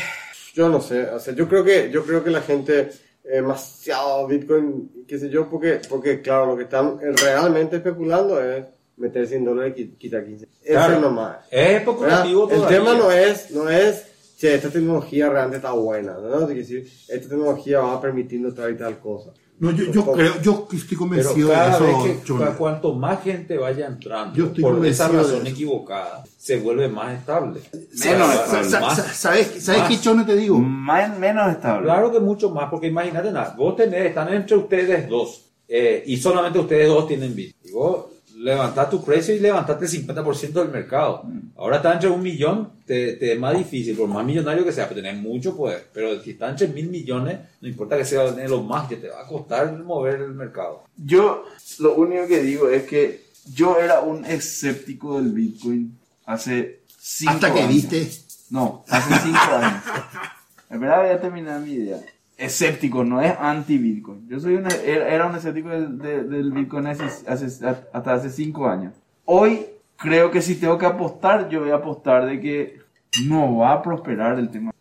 yo no sé, o sea, yo creo que yo creo que la gente demasiado Bitcoin, qué sé yo, porque porque claro, lo que están realmente especulando es meter 100 dólares y qui- quitar 15. Eso Claro. es nomás. Es El tema no es no es che, esta tecnología realmente está buena, ¿no? Es decir, esta tecnología va permitiendo tal y tal cosa. No, yo, yo creo, yo estoy Pero convencido de cada eso, vez que cuanto más gente vaya entrando Yo estoy por esa de razón equivocada, se vuelve más estable. Menos Sa- estable. Sa- más- sa- ¿Sabes, ¿sabes qué, Chone, te digo? Más, menos estable. Claro que mucho más, porque imagínate nada, vos tenés, están entre ustedes dos, eh, y solamente ustedes dos tienen. Y vos levantás tu precio y levantaste el 50% del mercado. Ahora está entre un millón, te, te es más difícil, por más millonario que sea, pero tenés mucho poder. Pero si está entre mil millones, no importa que sea de los más, que te va a costar mover el mercado. Yo lo único que digo es que yo era un escéptico del Bitcoin hace cinco Hasta que años. viste. No, hace cinco años. En verdad voy a terminar mi idea. Escéptico, no es anti-Bitcoin. Yo soy un, era un escéptico del, de- del Bitcoin hace- hace- hasta hace cinco años. Hoy creo que si tengo que apostar, yo voy a apostar de que no va a prosperar el tema.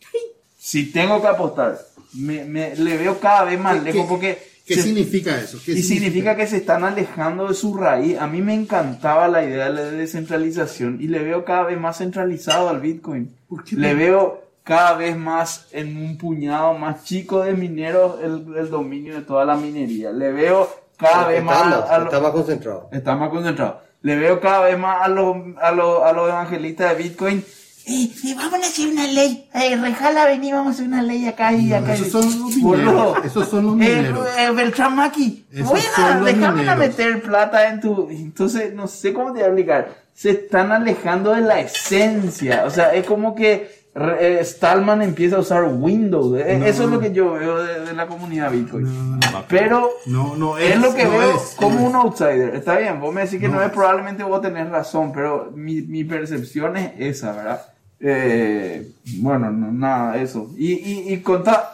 Si tengo que apostar, me, me- le veo cada vez más ¿Qué- lejos porque... ¿Qué se- significa eso? ¿Qué y significa que se están alejando de su raíz. A mí me encantaba la idea de la descentralización y le veo cada vez más centralizado al Bitcoin. ¿Por qué Le veo cada vez más en un puñado más chico de mineros el, el dominio de toda la minería. Le veo cada vez está, más... más, a lo- está más concentrado. está más concentrado. Le veo cada vez más a los, a los, a los evangelistas de Bitcoin. Eh, eh, vamos a hacer una ley. Eh, Rejala, vení, vamos a hacer una ley acá y No, acá. esos son los mineros, esos son los Eh, mineros. eh, Beltrán Maki, déjame meter plata en tu... Entonces, no sé cómo te voy a explicar. Se están alejando de la esencia. O sea, es como que Stallman empieza a usar Windows. Eh, No. Eso es lo que yo veo de, de la comunidad Bitcoin. No, no, Pero no, no es, lo que no veo es, como un outsider. Está bien, vos me decís que no, No es, probablemente vos tenés razón, pero mi, mi percepción es esa, ¿verdad? Eh, bueno, no, nada, eso. Y, y, y conta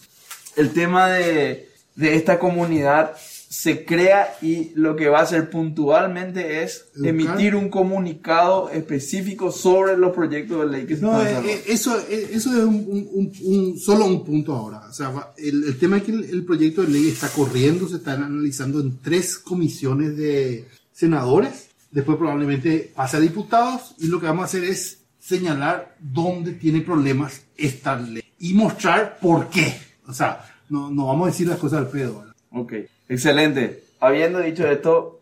el tema de, de esta comunidad se crea y lo que va a hacer puntualmente es Educar. emitir un comunicado específico sobre los proyectos de ley que se No, están eh, eh, eso, eh, eso es un, un- un- solo un punto ahora. O sea, el, el tema es que el, el proyecto de ley está corriendo, se están analizando en tres comisiones de senadores, después probablemente pase a diputados y lo que vamos a hacer es señalar dónde tiene problemas esta ley y mostrar por qué. O sea, no, no vamos a decir las cosas al pedo. ¿verdad? Ok, excelente. Habiendo dicho esto,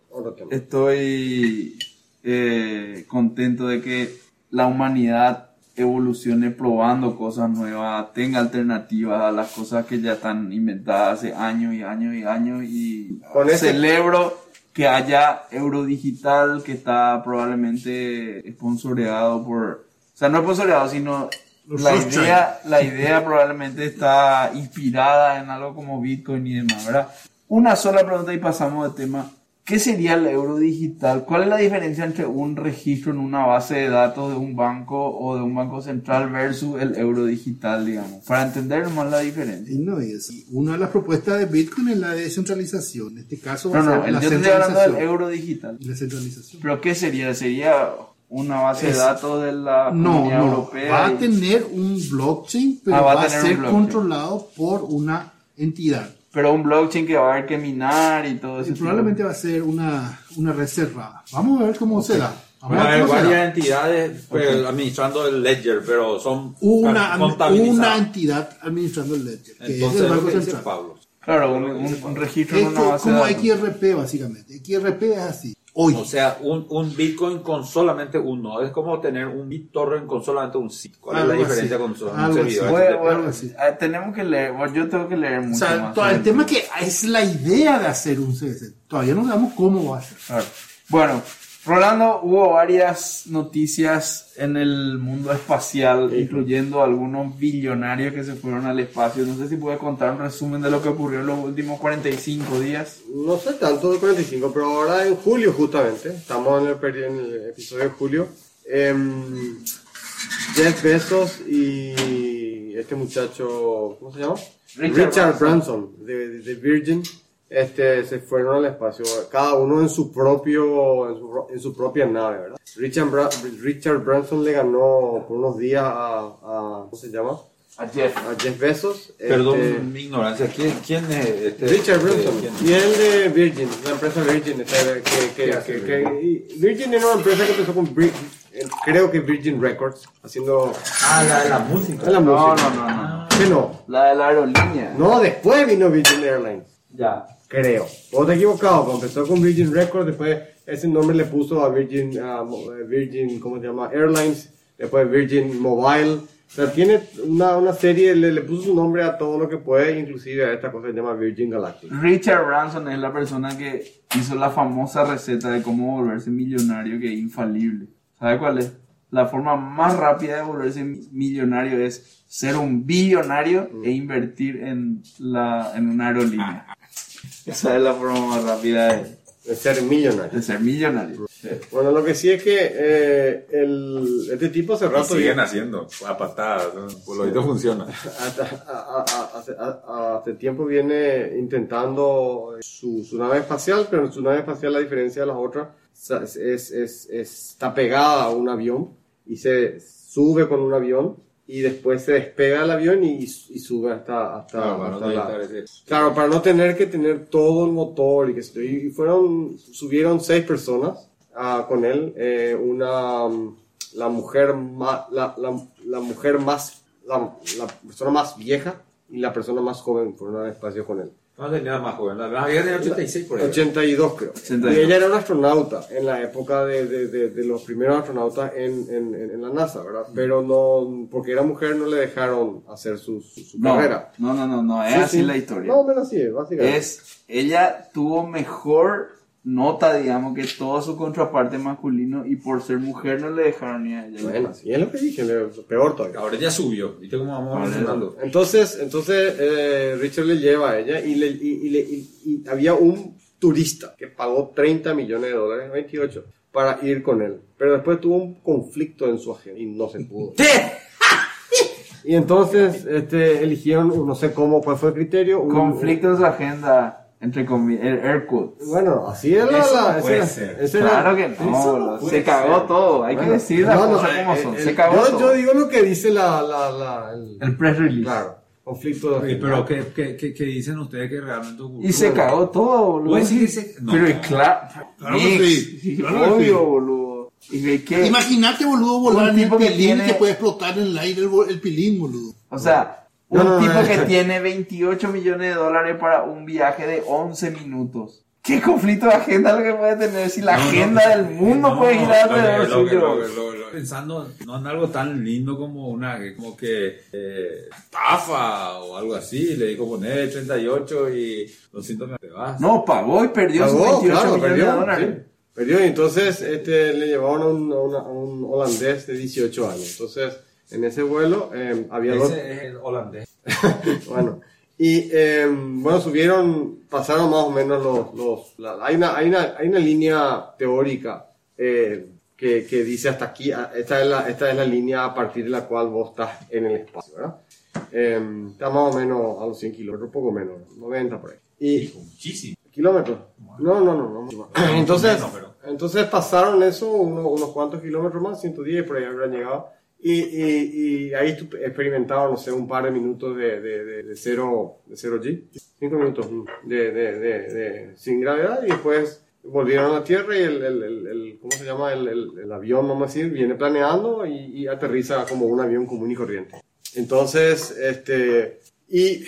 estoy eh, contento de que la humanidad evolucione probando cosas nuevas, tenga alternativas a las cosas que ya están inventadas hace años y años y años y Con ese- celebro que haya Eurodigital que está probablemente sponsoreado por, o sea, no sponsoreado, sino la idea, la idea probablemente está inspirada en algo como Bitcoin y demás, ¿verdad? Una sola pregunta y pasamos de tema. ¿Qué sería el euro digital? ¿Cuál es la diferencia entre un registro en una base de datos de un banco o de un banco central versus el euro digital, digamos? Para entender más la diferencia. Y no es. Una de las propuestas de Bitcoin es la descentralización. En este caso va No, a no, ser el- la yo estoy hablando del euro digital. La centralización. ¿Pero qué sería? ¿Sería una base Es- de datos de la No, no, europea? va a tener un blockchain, pero Ah, va a va, ser controlado por una entidad. Pero un blockchain que va a haber que minar y todo Y eso. probablemente va a ser una, una red cerrada. Vamos a ver cómo se da. Vamos Van a haber se varias entidades pues, administrando el ledger, pero son Una, una entidad administrando el ledger, que Entonces, es el Banco Central. Pablo. Claro, un, un- un registro Es en una base de como datos. XRP, básicamente. XRP es así. Hoy. O sea, un, un Bitcoin con solamente un nodo. Es como tener un BitTorrent con solamente un sitio. ¿Cuál es la diferencia así. con solo un servidor? Bueno, bueno, eh, tenemos que leer, bueno, yo tengo que leer o mucho sea, más. todo el tema que es la idea de hacer un CDC. Todavía no sabemos cómo va a ser. Bueno, Rolando, hubo varias noticias en el mundo espacial, incluyendo algunos billonarios que se fueron al espacio. No sé si puedes contar un resumen de lo que ocurrió en los últimos 45 días. No sé tanto del 45, pero ahora en julio justamente, estamos en el, en el episodio de julio, em, Jeff Bezos y este muchacho, ¿cómo se llama? Richard Branson, de, de- de Virgin, este, se fueron al espacio, cada uno en su propio, en su, en su propia nave, ¿verdad? Richard, Bra- Richard Branson le ganó por unos días a, a- ¿cómo se llama? A Jeff. A Jeff Bezos. Perdón este, mi ignorancia. ¿Quién, quién es este? Richard Branson. ¿Quién? Y él de Virgin, la empresa Virgin. esta que, que, ¿Qué hace que- que- y Virgin era una empresa que empezó con, eh, creo que Virgin Records, haciendo Ah, la de la música. la No, música. no, no, no. ¿Qué no? La de la aerolínea. No, después vino Virgin Airlines, Ya. Creo. O te equivocado, empezó con Virgin Records, después ese nombre le puso a Virgin, eh, Virgin, ¿cómo se llama? Airlines, después Virgin Mobile. O sea, tiene una, una serie, le, le puso su nombre a todo lo que puede, inclusive a esta cosa que se llama Virgin Galactic. Richard Branson es la persona que hizo la famosa receta de cómo volverse millonario, que es infalible. ¿Sabe cuál es? La forma más rápida de volverse millonario es ser un billonario e invertir en, la, en una aerolínea. Esa es la forma más rápida de, De ser millonario. de ser millonario. Bueno, lo que sí es que eh, el, este tipo hace Y rato siguen ya- haciendo a patadas. ¿no? Por lo visto funciona. hasta- a- a- a- hace, hace tiempo viene intentando su, su nave espacial, pero su nave espacial, a diferencia de las otras, es, es- es- está pegada a un avión y se sube con un avión y después se despega del avión y, y sube hasta, hasta, Claro, para no la- Claro, para no tener que tener todo el motor y que se- y fueron subieron seis personas ah, con él, eh, una mm, la mujer más la, la, la mujer más la, la persona más vieja y la persona más joven fueron al espacio con él. No tenía más joven. La más vieja tenía 86 por ahí. 82 creo. 82. Y ella era una astronauta en la época de, de, de, de los primeros astronautas en, en, en- la NASA, ¿verdad? Pero no, porque era mujer no le dejaron hacer su, su, su No, carrera. no, no, no, no, es Sí, así sí. la historia. No, pero así es, básicamente. es ella tuvo mejor nota, digamos, que todo su contraparte masculino y por ser mujer no le dejaron ni a ella. Bueno, así es lo que dije, peor todavía. Ahora ya subió. ¿Viste cómo vamos avanzando? Entonces, entonces eh, Richard le lleva a ella y, le, y, y le- y- y había un turista que pagó 30 millones de dólares, 28, para ir con él. Pero después tuvo un conflicto en su agenda y no se pudo. Y entonces este, eligieron, no sé cómo, cuál fue el criterio. un- Conflicto en su agenda, entre comillas, air quotes. Bueno, así es la... Eso la- no puede era- ser. ese era- Claro que no, lo- se cagó todo, hay Bueno, que decir las no, no, cosas como eh, son, eh, se cagó yo, todo. yo digo lo que dice la... la, la el, el press release. claro, conflicto de agenda. pero ¿qué, qué, qué, qué dicen ustedes que realmente ocurrió? Y se cagó todo, boludo. ¿Puede decir que se- no. Pero claro, Claro que sí, claro que obvio, sí. boludo. Imagínate, boludo, volar en el tipo que pilín tiene- y que puede explotar en el aire el, el pilín, boludo. o sea, No, un no, no, tipo no. que tiene 28 millones de dólares para un viaje de 11 minutos. ¿Qué conflicto de agenda lo que puede tener si la No, no, agenda del mundo no, puede girar alrededor suyo? Pensando no en algo tan lindo como una como que eh, estafa o algo así, le dijo poner 38 y 200 me te vas. No, pagó y perdió sus Pagó, 28 claro, millones perdió, de dólares. sí. Perdió y entonces este, le llevaron a un, a una- a un holandés de 18 años. Entonces, en ese vuelo eh, había dos... Ese es el holandés. Bueno, y eh, bueno, subieron, pasaron más o menos los... los la- hay, una, hay, una, hay una línea teórica eh, que, que dice hasta aquí, ah, esta es, la, esta es la línea a partir de la cual vos estás en el espacio, ¿verdad? Eh, está más o menos a los 100 kilómetros, poco menos, 90 por ahí. Y, Muchísimo. ¿Kilómetros? No, no, no. no. Entonces, entonces pasaron eso, unos, unos cuantos kilómetros más, 110 por ahí habrán llegado. Y, y, y ahí experimentaron, no sé, un par de minutos de, de, de, de cero, de cero G. Cinco minutos mm, de, sin gravedad y después volvieron a la Tierra y el, el, el, el- ¿cómo se llama? El avión, vamos a decir, viene planeando y, y aterriza como un avión común y corriente. Entonces, este, y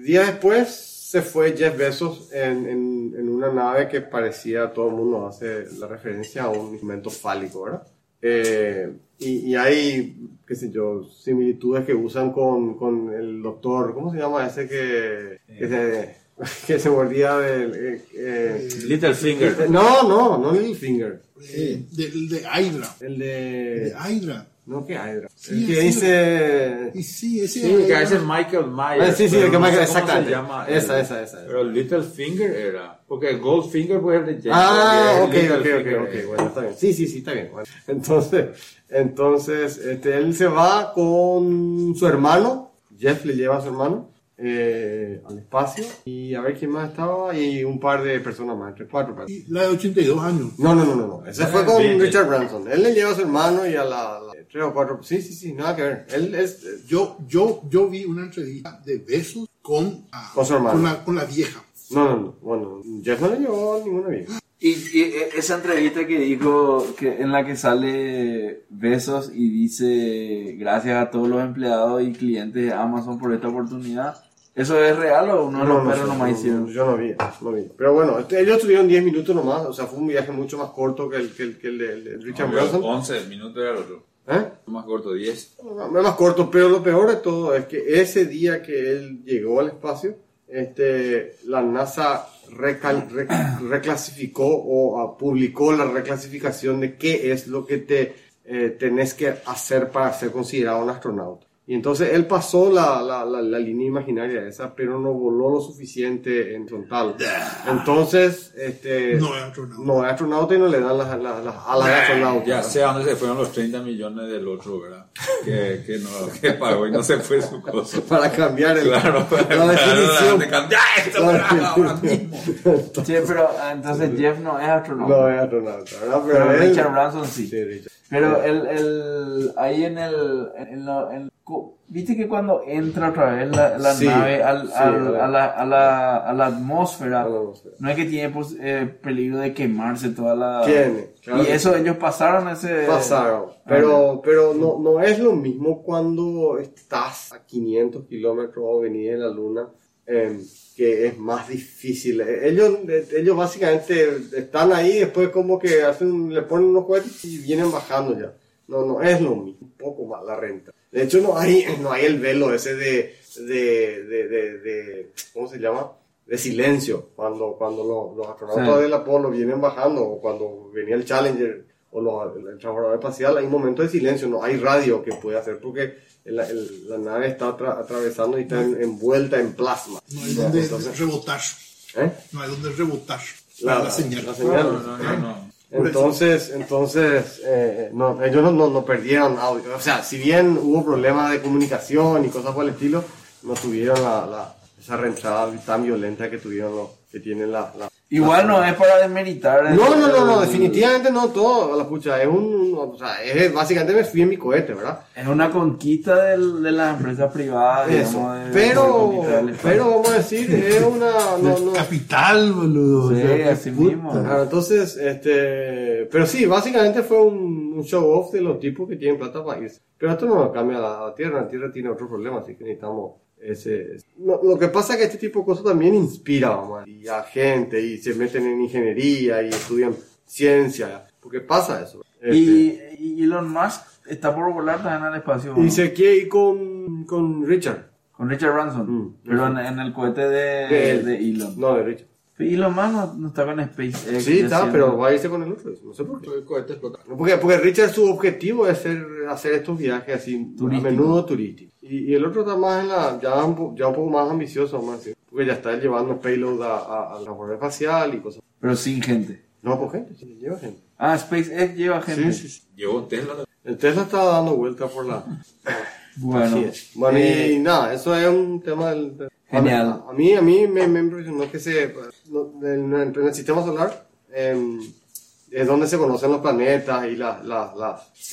días después se fue Jeff Bezos en, en, en una nave que parecía, todo el mundo hace la referencia a un instrumento fálico, ¿verdad? Eh, y, y hay, qué sé yo, similitudes que usan con, con el doctor, ¿cómo se llama ese que, que, se, que se mordía del... eh, eh, Little Finger. no, no, no Littlefinger. Eh, del de Hydra. El De de... Hydra. No, que Hydra. Sí, el que sí. dice... Y sí, ese Sí, Hydra- que es Michael Myers. Ah, sí, sí, pero el que no Michael- sé cómo exactamente. llama Esa, el- esa, esa. Pero Little Finger era. Porque Goldfinger es el de James Ah, ok, el ok, ok, ok, bueno, está bien. Sí, sí, sí, está bien. Bueno, entonces, entonces, este, él se va con su hermano, Jeff le lleva a su hermano eh, al espacio y a ver quién más estaba y un par de personas más, entre cuatro personas. y la de 82 años. No, no, no, no, no. Ese fue con bien. Richard Branson. Él le lleva a su hermano y a la, la- tres o cuatro. Sí, sí, sí, nada que ver. Él es. Yo, yo, yo vi una entrevista de besos con, ah, Con su hermano. con, la, con la vieja. No, no, no. Bueno, Jeff no le llevó a ninguna vieja. Y, y e- esa entrevista que dijo, que en la que sale Besos y dice gracias a todos los empleados y clientes de Amazon por esta oportunidad, ¿eso es real o uno de los perros sé, nomás no, hicieron? Yo no vi, no vi. Pero bueno, este, ellos tuvieron 10 minutos nomás. O sea, fue un viaje mucho más corto que el, que el, que el de, el de Richard No, Branson. 11 minutos era el otro. ¿Eh? Más corto, 10. No, más corto, pero lo peor de todo es que ese día que él llegó al espacio, este, la NASA recal- reclasificó o ah, publicó la reclasificación de qué es lo que te eh, tenés que hacer para ser considerado un astronauta. Y entonces él pasó la, la, la, la línea imaginaria esa, pero no voló lo suficiente en frontal. Entonces, este, No es astronauta. no es astronauta y no le dan las, las, las alas de astronauta. Ya sé a dónde se fueron los 30 millones del otro, ¿verdad? Que, que, no, que pagó y no se fue su cosa. Para cambiar el, Claro, la definición. de cambiar esto La ¿verdad? ahora mismo. Sí, pero ah, entonces Jeff no es astronauta. No es astronauta, ¿verdad? pero él- Richard Branson sí. Sí, Richard. Pero el, el, ahí en el, en lo- en- viste que cuando entra otra vez la, la Sí, nave al, sí, al- a la, a, la, a la atmósfera, no es que tiene pues, eh, peligro de quemarse toda la... Tiene, claro y que eso ellos pasaron ese... Pasaron. Pero, pero no, no es lo mismo cuando estás a 500 kilómetros o venir en la luna, em, que es más difícil. Eh, Ellos, eh, ellos básicamente están ahí, después como que hacen, le ponen unos cohetes y vienen bajando ya. No, no es lo mismo, un poco más la renta. De hecho, no hay, no hay el velo ese de, de, de, de, de- ¿cómo se llama? De silencio, cuando, cuando los, los astronautas Sí. del Apolo vienen bajando, o cuando venía el Challenger, o los, el transbordador espacial, hay momentos de silencio, no hay radio que puede hacer porque el- el- la nave está atra- atravesando y está en- envuelta en plasma. No hay donde Entonces, rebotar. ¿eh? No hay donde rebotar. La- La, la señal. la señal. No, no, no, no. Entonces, entonces eh, no, ellos no, no, no perdieron audio. O sea, si bien hubo problemas de comunicación y cosas por el estilo, no tuvieron la, la- esa reentrada tan violenta que tuvieron los que tienen la... la- Igual no es para desmeritar... No, no, no, no, el- definitivamente no todo, la pucha, es un, o sea, es, básicamente me fui en mi cohete, ¿verdad? Es una conquista del- de las empresas privadas, Eso. digamos, de- Pero, espacio. pero vamos a decir, es una, no, no, Capital, boludo. Sí, O sea, así puta. mismo. Ah, entonces, este, pero sí, básicamente fue un, un show off de los tipos que tienen plata para irse. Pero esto no cambia la, la Tierra, la Tierra tiene otro problema, así que necesitamos ese... ese- No, lo que pasa es que este tipo de cosas también inspira y a gente y se meten en ingeniería y estudian ciencia, porque pasa eso. Este, Y, y Elon Musk está por volar también al espacio. ¿no? y se quiere ir con, con Richard. Con Richard Branson. Mm, pero en, en el cohete de, de Elon. No, de Richard. Pero Elon Musk no, no está con SpaceX. Sí, está, pero va a irse con el otro, no sé por qué. Cohete explota. Porque, porque Richard su objetivo es ser, hacer estos viajes así Turístico. a menudo turísticos. Y, y el otro está más en la, ya un, ya un poco más ambicioso, vamos a decir. Porque ya está llevando payload a, a, a la Guardia Espacial y cosas. Pero sin gente. No, con gente, sí, lleva gente. Ah, SpaceX lleva gente. Sí, sí, sí. Llevó Tesla. El Tesla está dando vuelta por la... Bueno, Así es. Bueno, eh, y nada, eso es un tema del... del- Genial. A mí, a mí me, me impresionó que se... no, en, el- en el sistema solar em, es donde se conocen los planetas y la, la,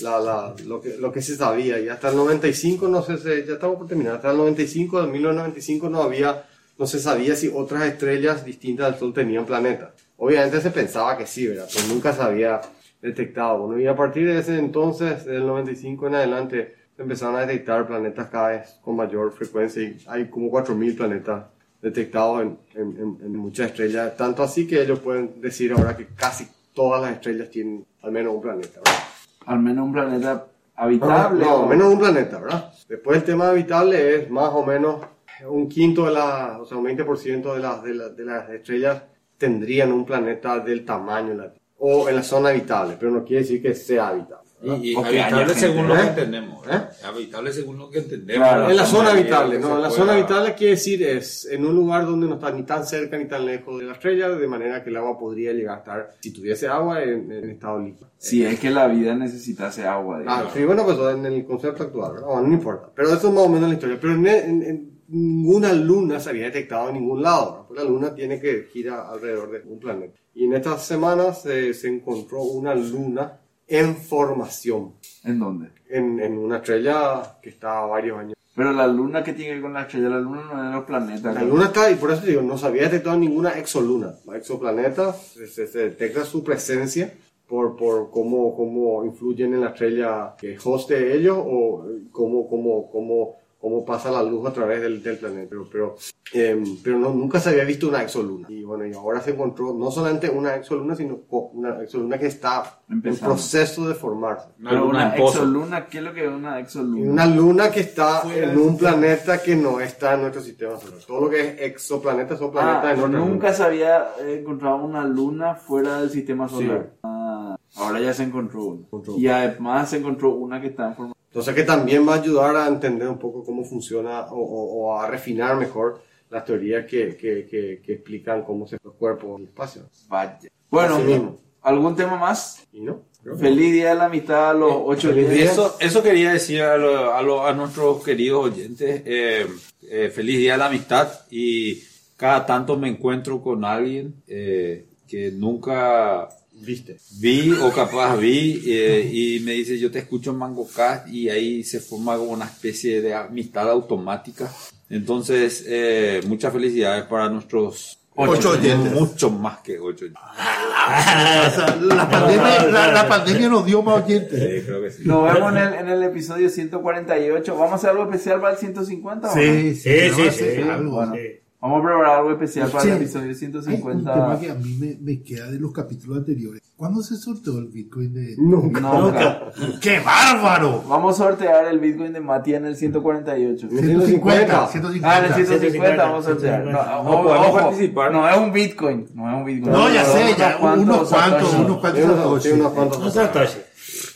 la, lo, que, lo que se sabía. Y hasta el 95, no sé, se- ya estamos por terminar, hasta el 95, en 1995 no había, no se sabía si otras estrellas distintas al Sol tenían planetas. Obviamente se pensaba que sí, ¿verdad? Pero nunca se había detectado. Y a partir de ese entonces, del 95 en adelante, se empezaron a detectar planetas cada vez con mayor frecuencia y hay como 4.000 planetas detectados en, en- en- muchas estrellas, tanto así que ellos pueden decir ahora que casi todas las estrellas tienen al menos un planeta, ¿verdad? Al menos un planeta habitable. No, o- menos un planeta, ¿verdad? Después el tema habitable es más o menos un quinto de las, o sea, un 20% de las, de, las- de las estrellas tendrían un planeta del tamaño de la Tierra. O en la zona habitable, pero no quiere decir que sea habitable. Y, y habitable gente, según lo ¿eh? que entendemos. ¿Eh? Habitable según lo que entendemos. Claro, En la zona habitable, no, la pueda- zona habitable quiere decir es en un lugar donde no está ni tan cerca ni tan lejos de la estrella, de manera que el agua podría llegar a estar, si tuviese agua, en, en estado líquido. Si es que la vida necesitase agua. Ah, digamos. sí, bueno, pues en el concepto actual, ¿verdad? Bueno, no importa. Pero eso es más o menos la historia. Pero en, en- en ninguna luna se había detectado en ningún lado, ¿verdad? Porque la luna tiene que girar alrededor de un planeta. Y en estas semanas eh, se encontró una luna en formación, ¿En dónde? en, en una estrella que está varios años. Pero la luna que tiene que ver con la estrella, la luna no es los planetas. La luna está, y por eso digo, no se había detectado ninguna exoluna. La exoplaneta se, se- se detecta su presencia por, por cómo, cómo influyen en la estrella que host de ellos o cómo, cómo, cómo, cómo pasa la luz a través del, del planeta. Pero, pero, eh, pero no, nunca se había visto una exoluna. Y bueno, y ahora se encontró no solamente una exoluna, sino una exoluna que está en Empezando. proceso de formarse. Una Pero luna una en exoluna, ¿qué es lo que es una exoluna? una luna que está Fuera en un sistema. planeta que no está en nuestro sistema solar. Todo lo que es exoplaneta son planetas Ah, en otro nunca se había encontrado una luna fuera del sistema solar. Ah, ahora ya se encontró una. Encontró. Y además se encontró una que está en forma. Entonces que también va a ayudar a entender un poco cómo funciona o, o- o a refinar mejor las teorías que, que, que, que explican cómo se los cuerpos en el espacio. Vaya. Bueno. ¿algún tema más? ¿Y no? Feliz día de la amistad a los ocho días. día. Eso, eso quería decir a, lo- a, lo- a nuestros queridos oyentes. eh, eh, feliz día de la amistad y cada tanto me encuentro con alguien eh, que nunca Viste. vi o capaz vi eh, y me dice yo te escucho en MangoCast y ahí se forma como una especie de amistad automática. Entonces, eh, muchas felicidades para nuestros Ocho oyentes. Mucho más que ocho. O sea, la, pandemia, la, la pandemia nos dio más oyentes. Sí, creo que sí. Nos vemos en el, en el episodio 148. ¿Vamos a hacer algo especial para el 150 o no? Sí, Sí, sí, a hacer sí. algo. Bueno, Sí. Vamos a preparar algo especial para Sí. el episodio Hay un 150. tema que a mí me, me queda de los capítulos anteriores. ¿Cuándo se sorteó el Bitcoin de.? Nunca. Nunca. ¡Qué bárbaro! Vamos a sortear el Bitcoin de Mati en el 148. 150. 150. 150. Ah, en el 150 vamos a sortear. No, No o- podemos ojo, participar. No es un Bitcoin. No es un Bitcoin. No, ya sé, Unos ya. cuantos Unos cuantos, unos cuantos. Unos- cuantos. No Satoshi.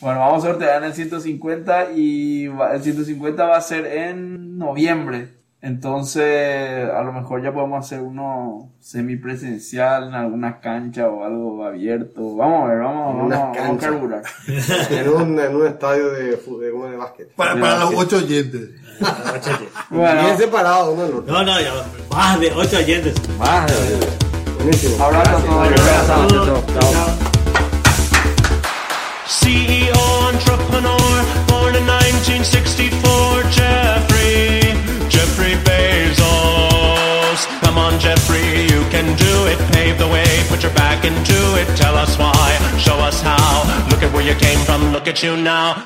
Bueno, vamos a sortear en el 150 y el 150 va a ser en noviembre. Entonces, a lo mejor ya podemos hacer uno semipresencial en alguna cancha o algo abierto. Vamos a ver, vamos, En vamos, una vamos a cancha. carburar. En un, en un estadio de, fu- de, básquet. Para, para los ocho oyentes. Bueno, Bien separado uno del otro. No, no, ya, más de 8 oyentes. Más de- Buenísimo. abrazo a todos. Chao. CEO, entrepreneur, born in 1964, Jeffrey, Jeffrey Bezos. Come on, Jeffrey, you can do it. Pave the way, put your back into it. Tell us why, show us how. Look at where you came from, look at you now.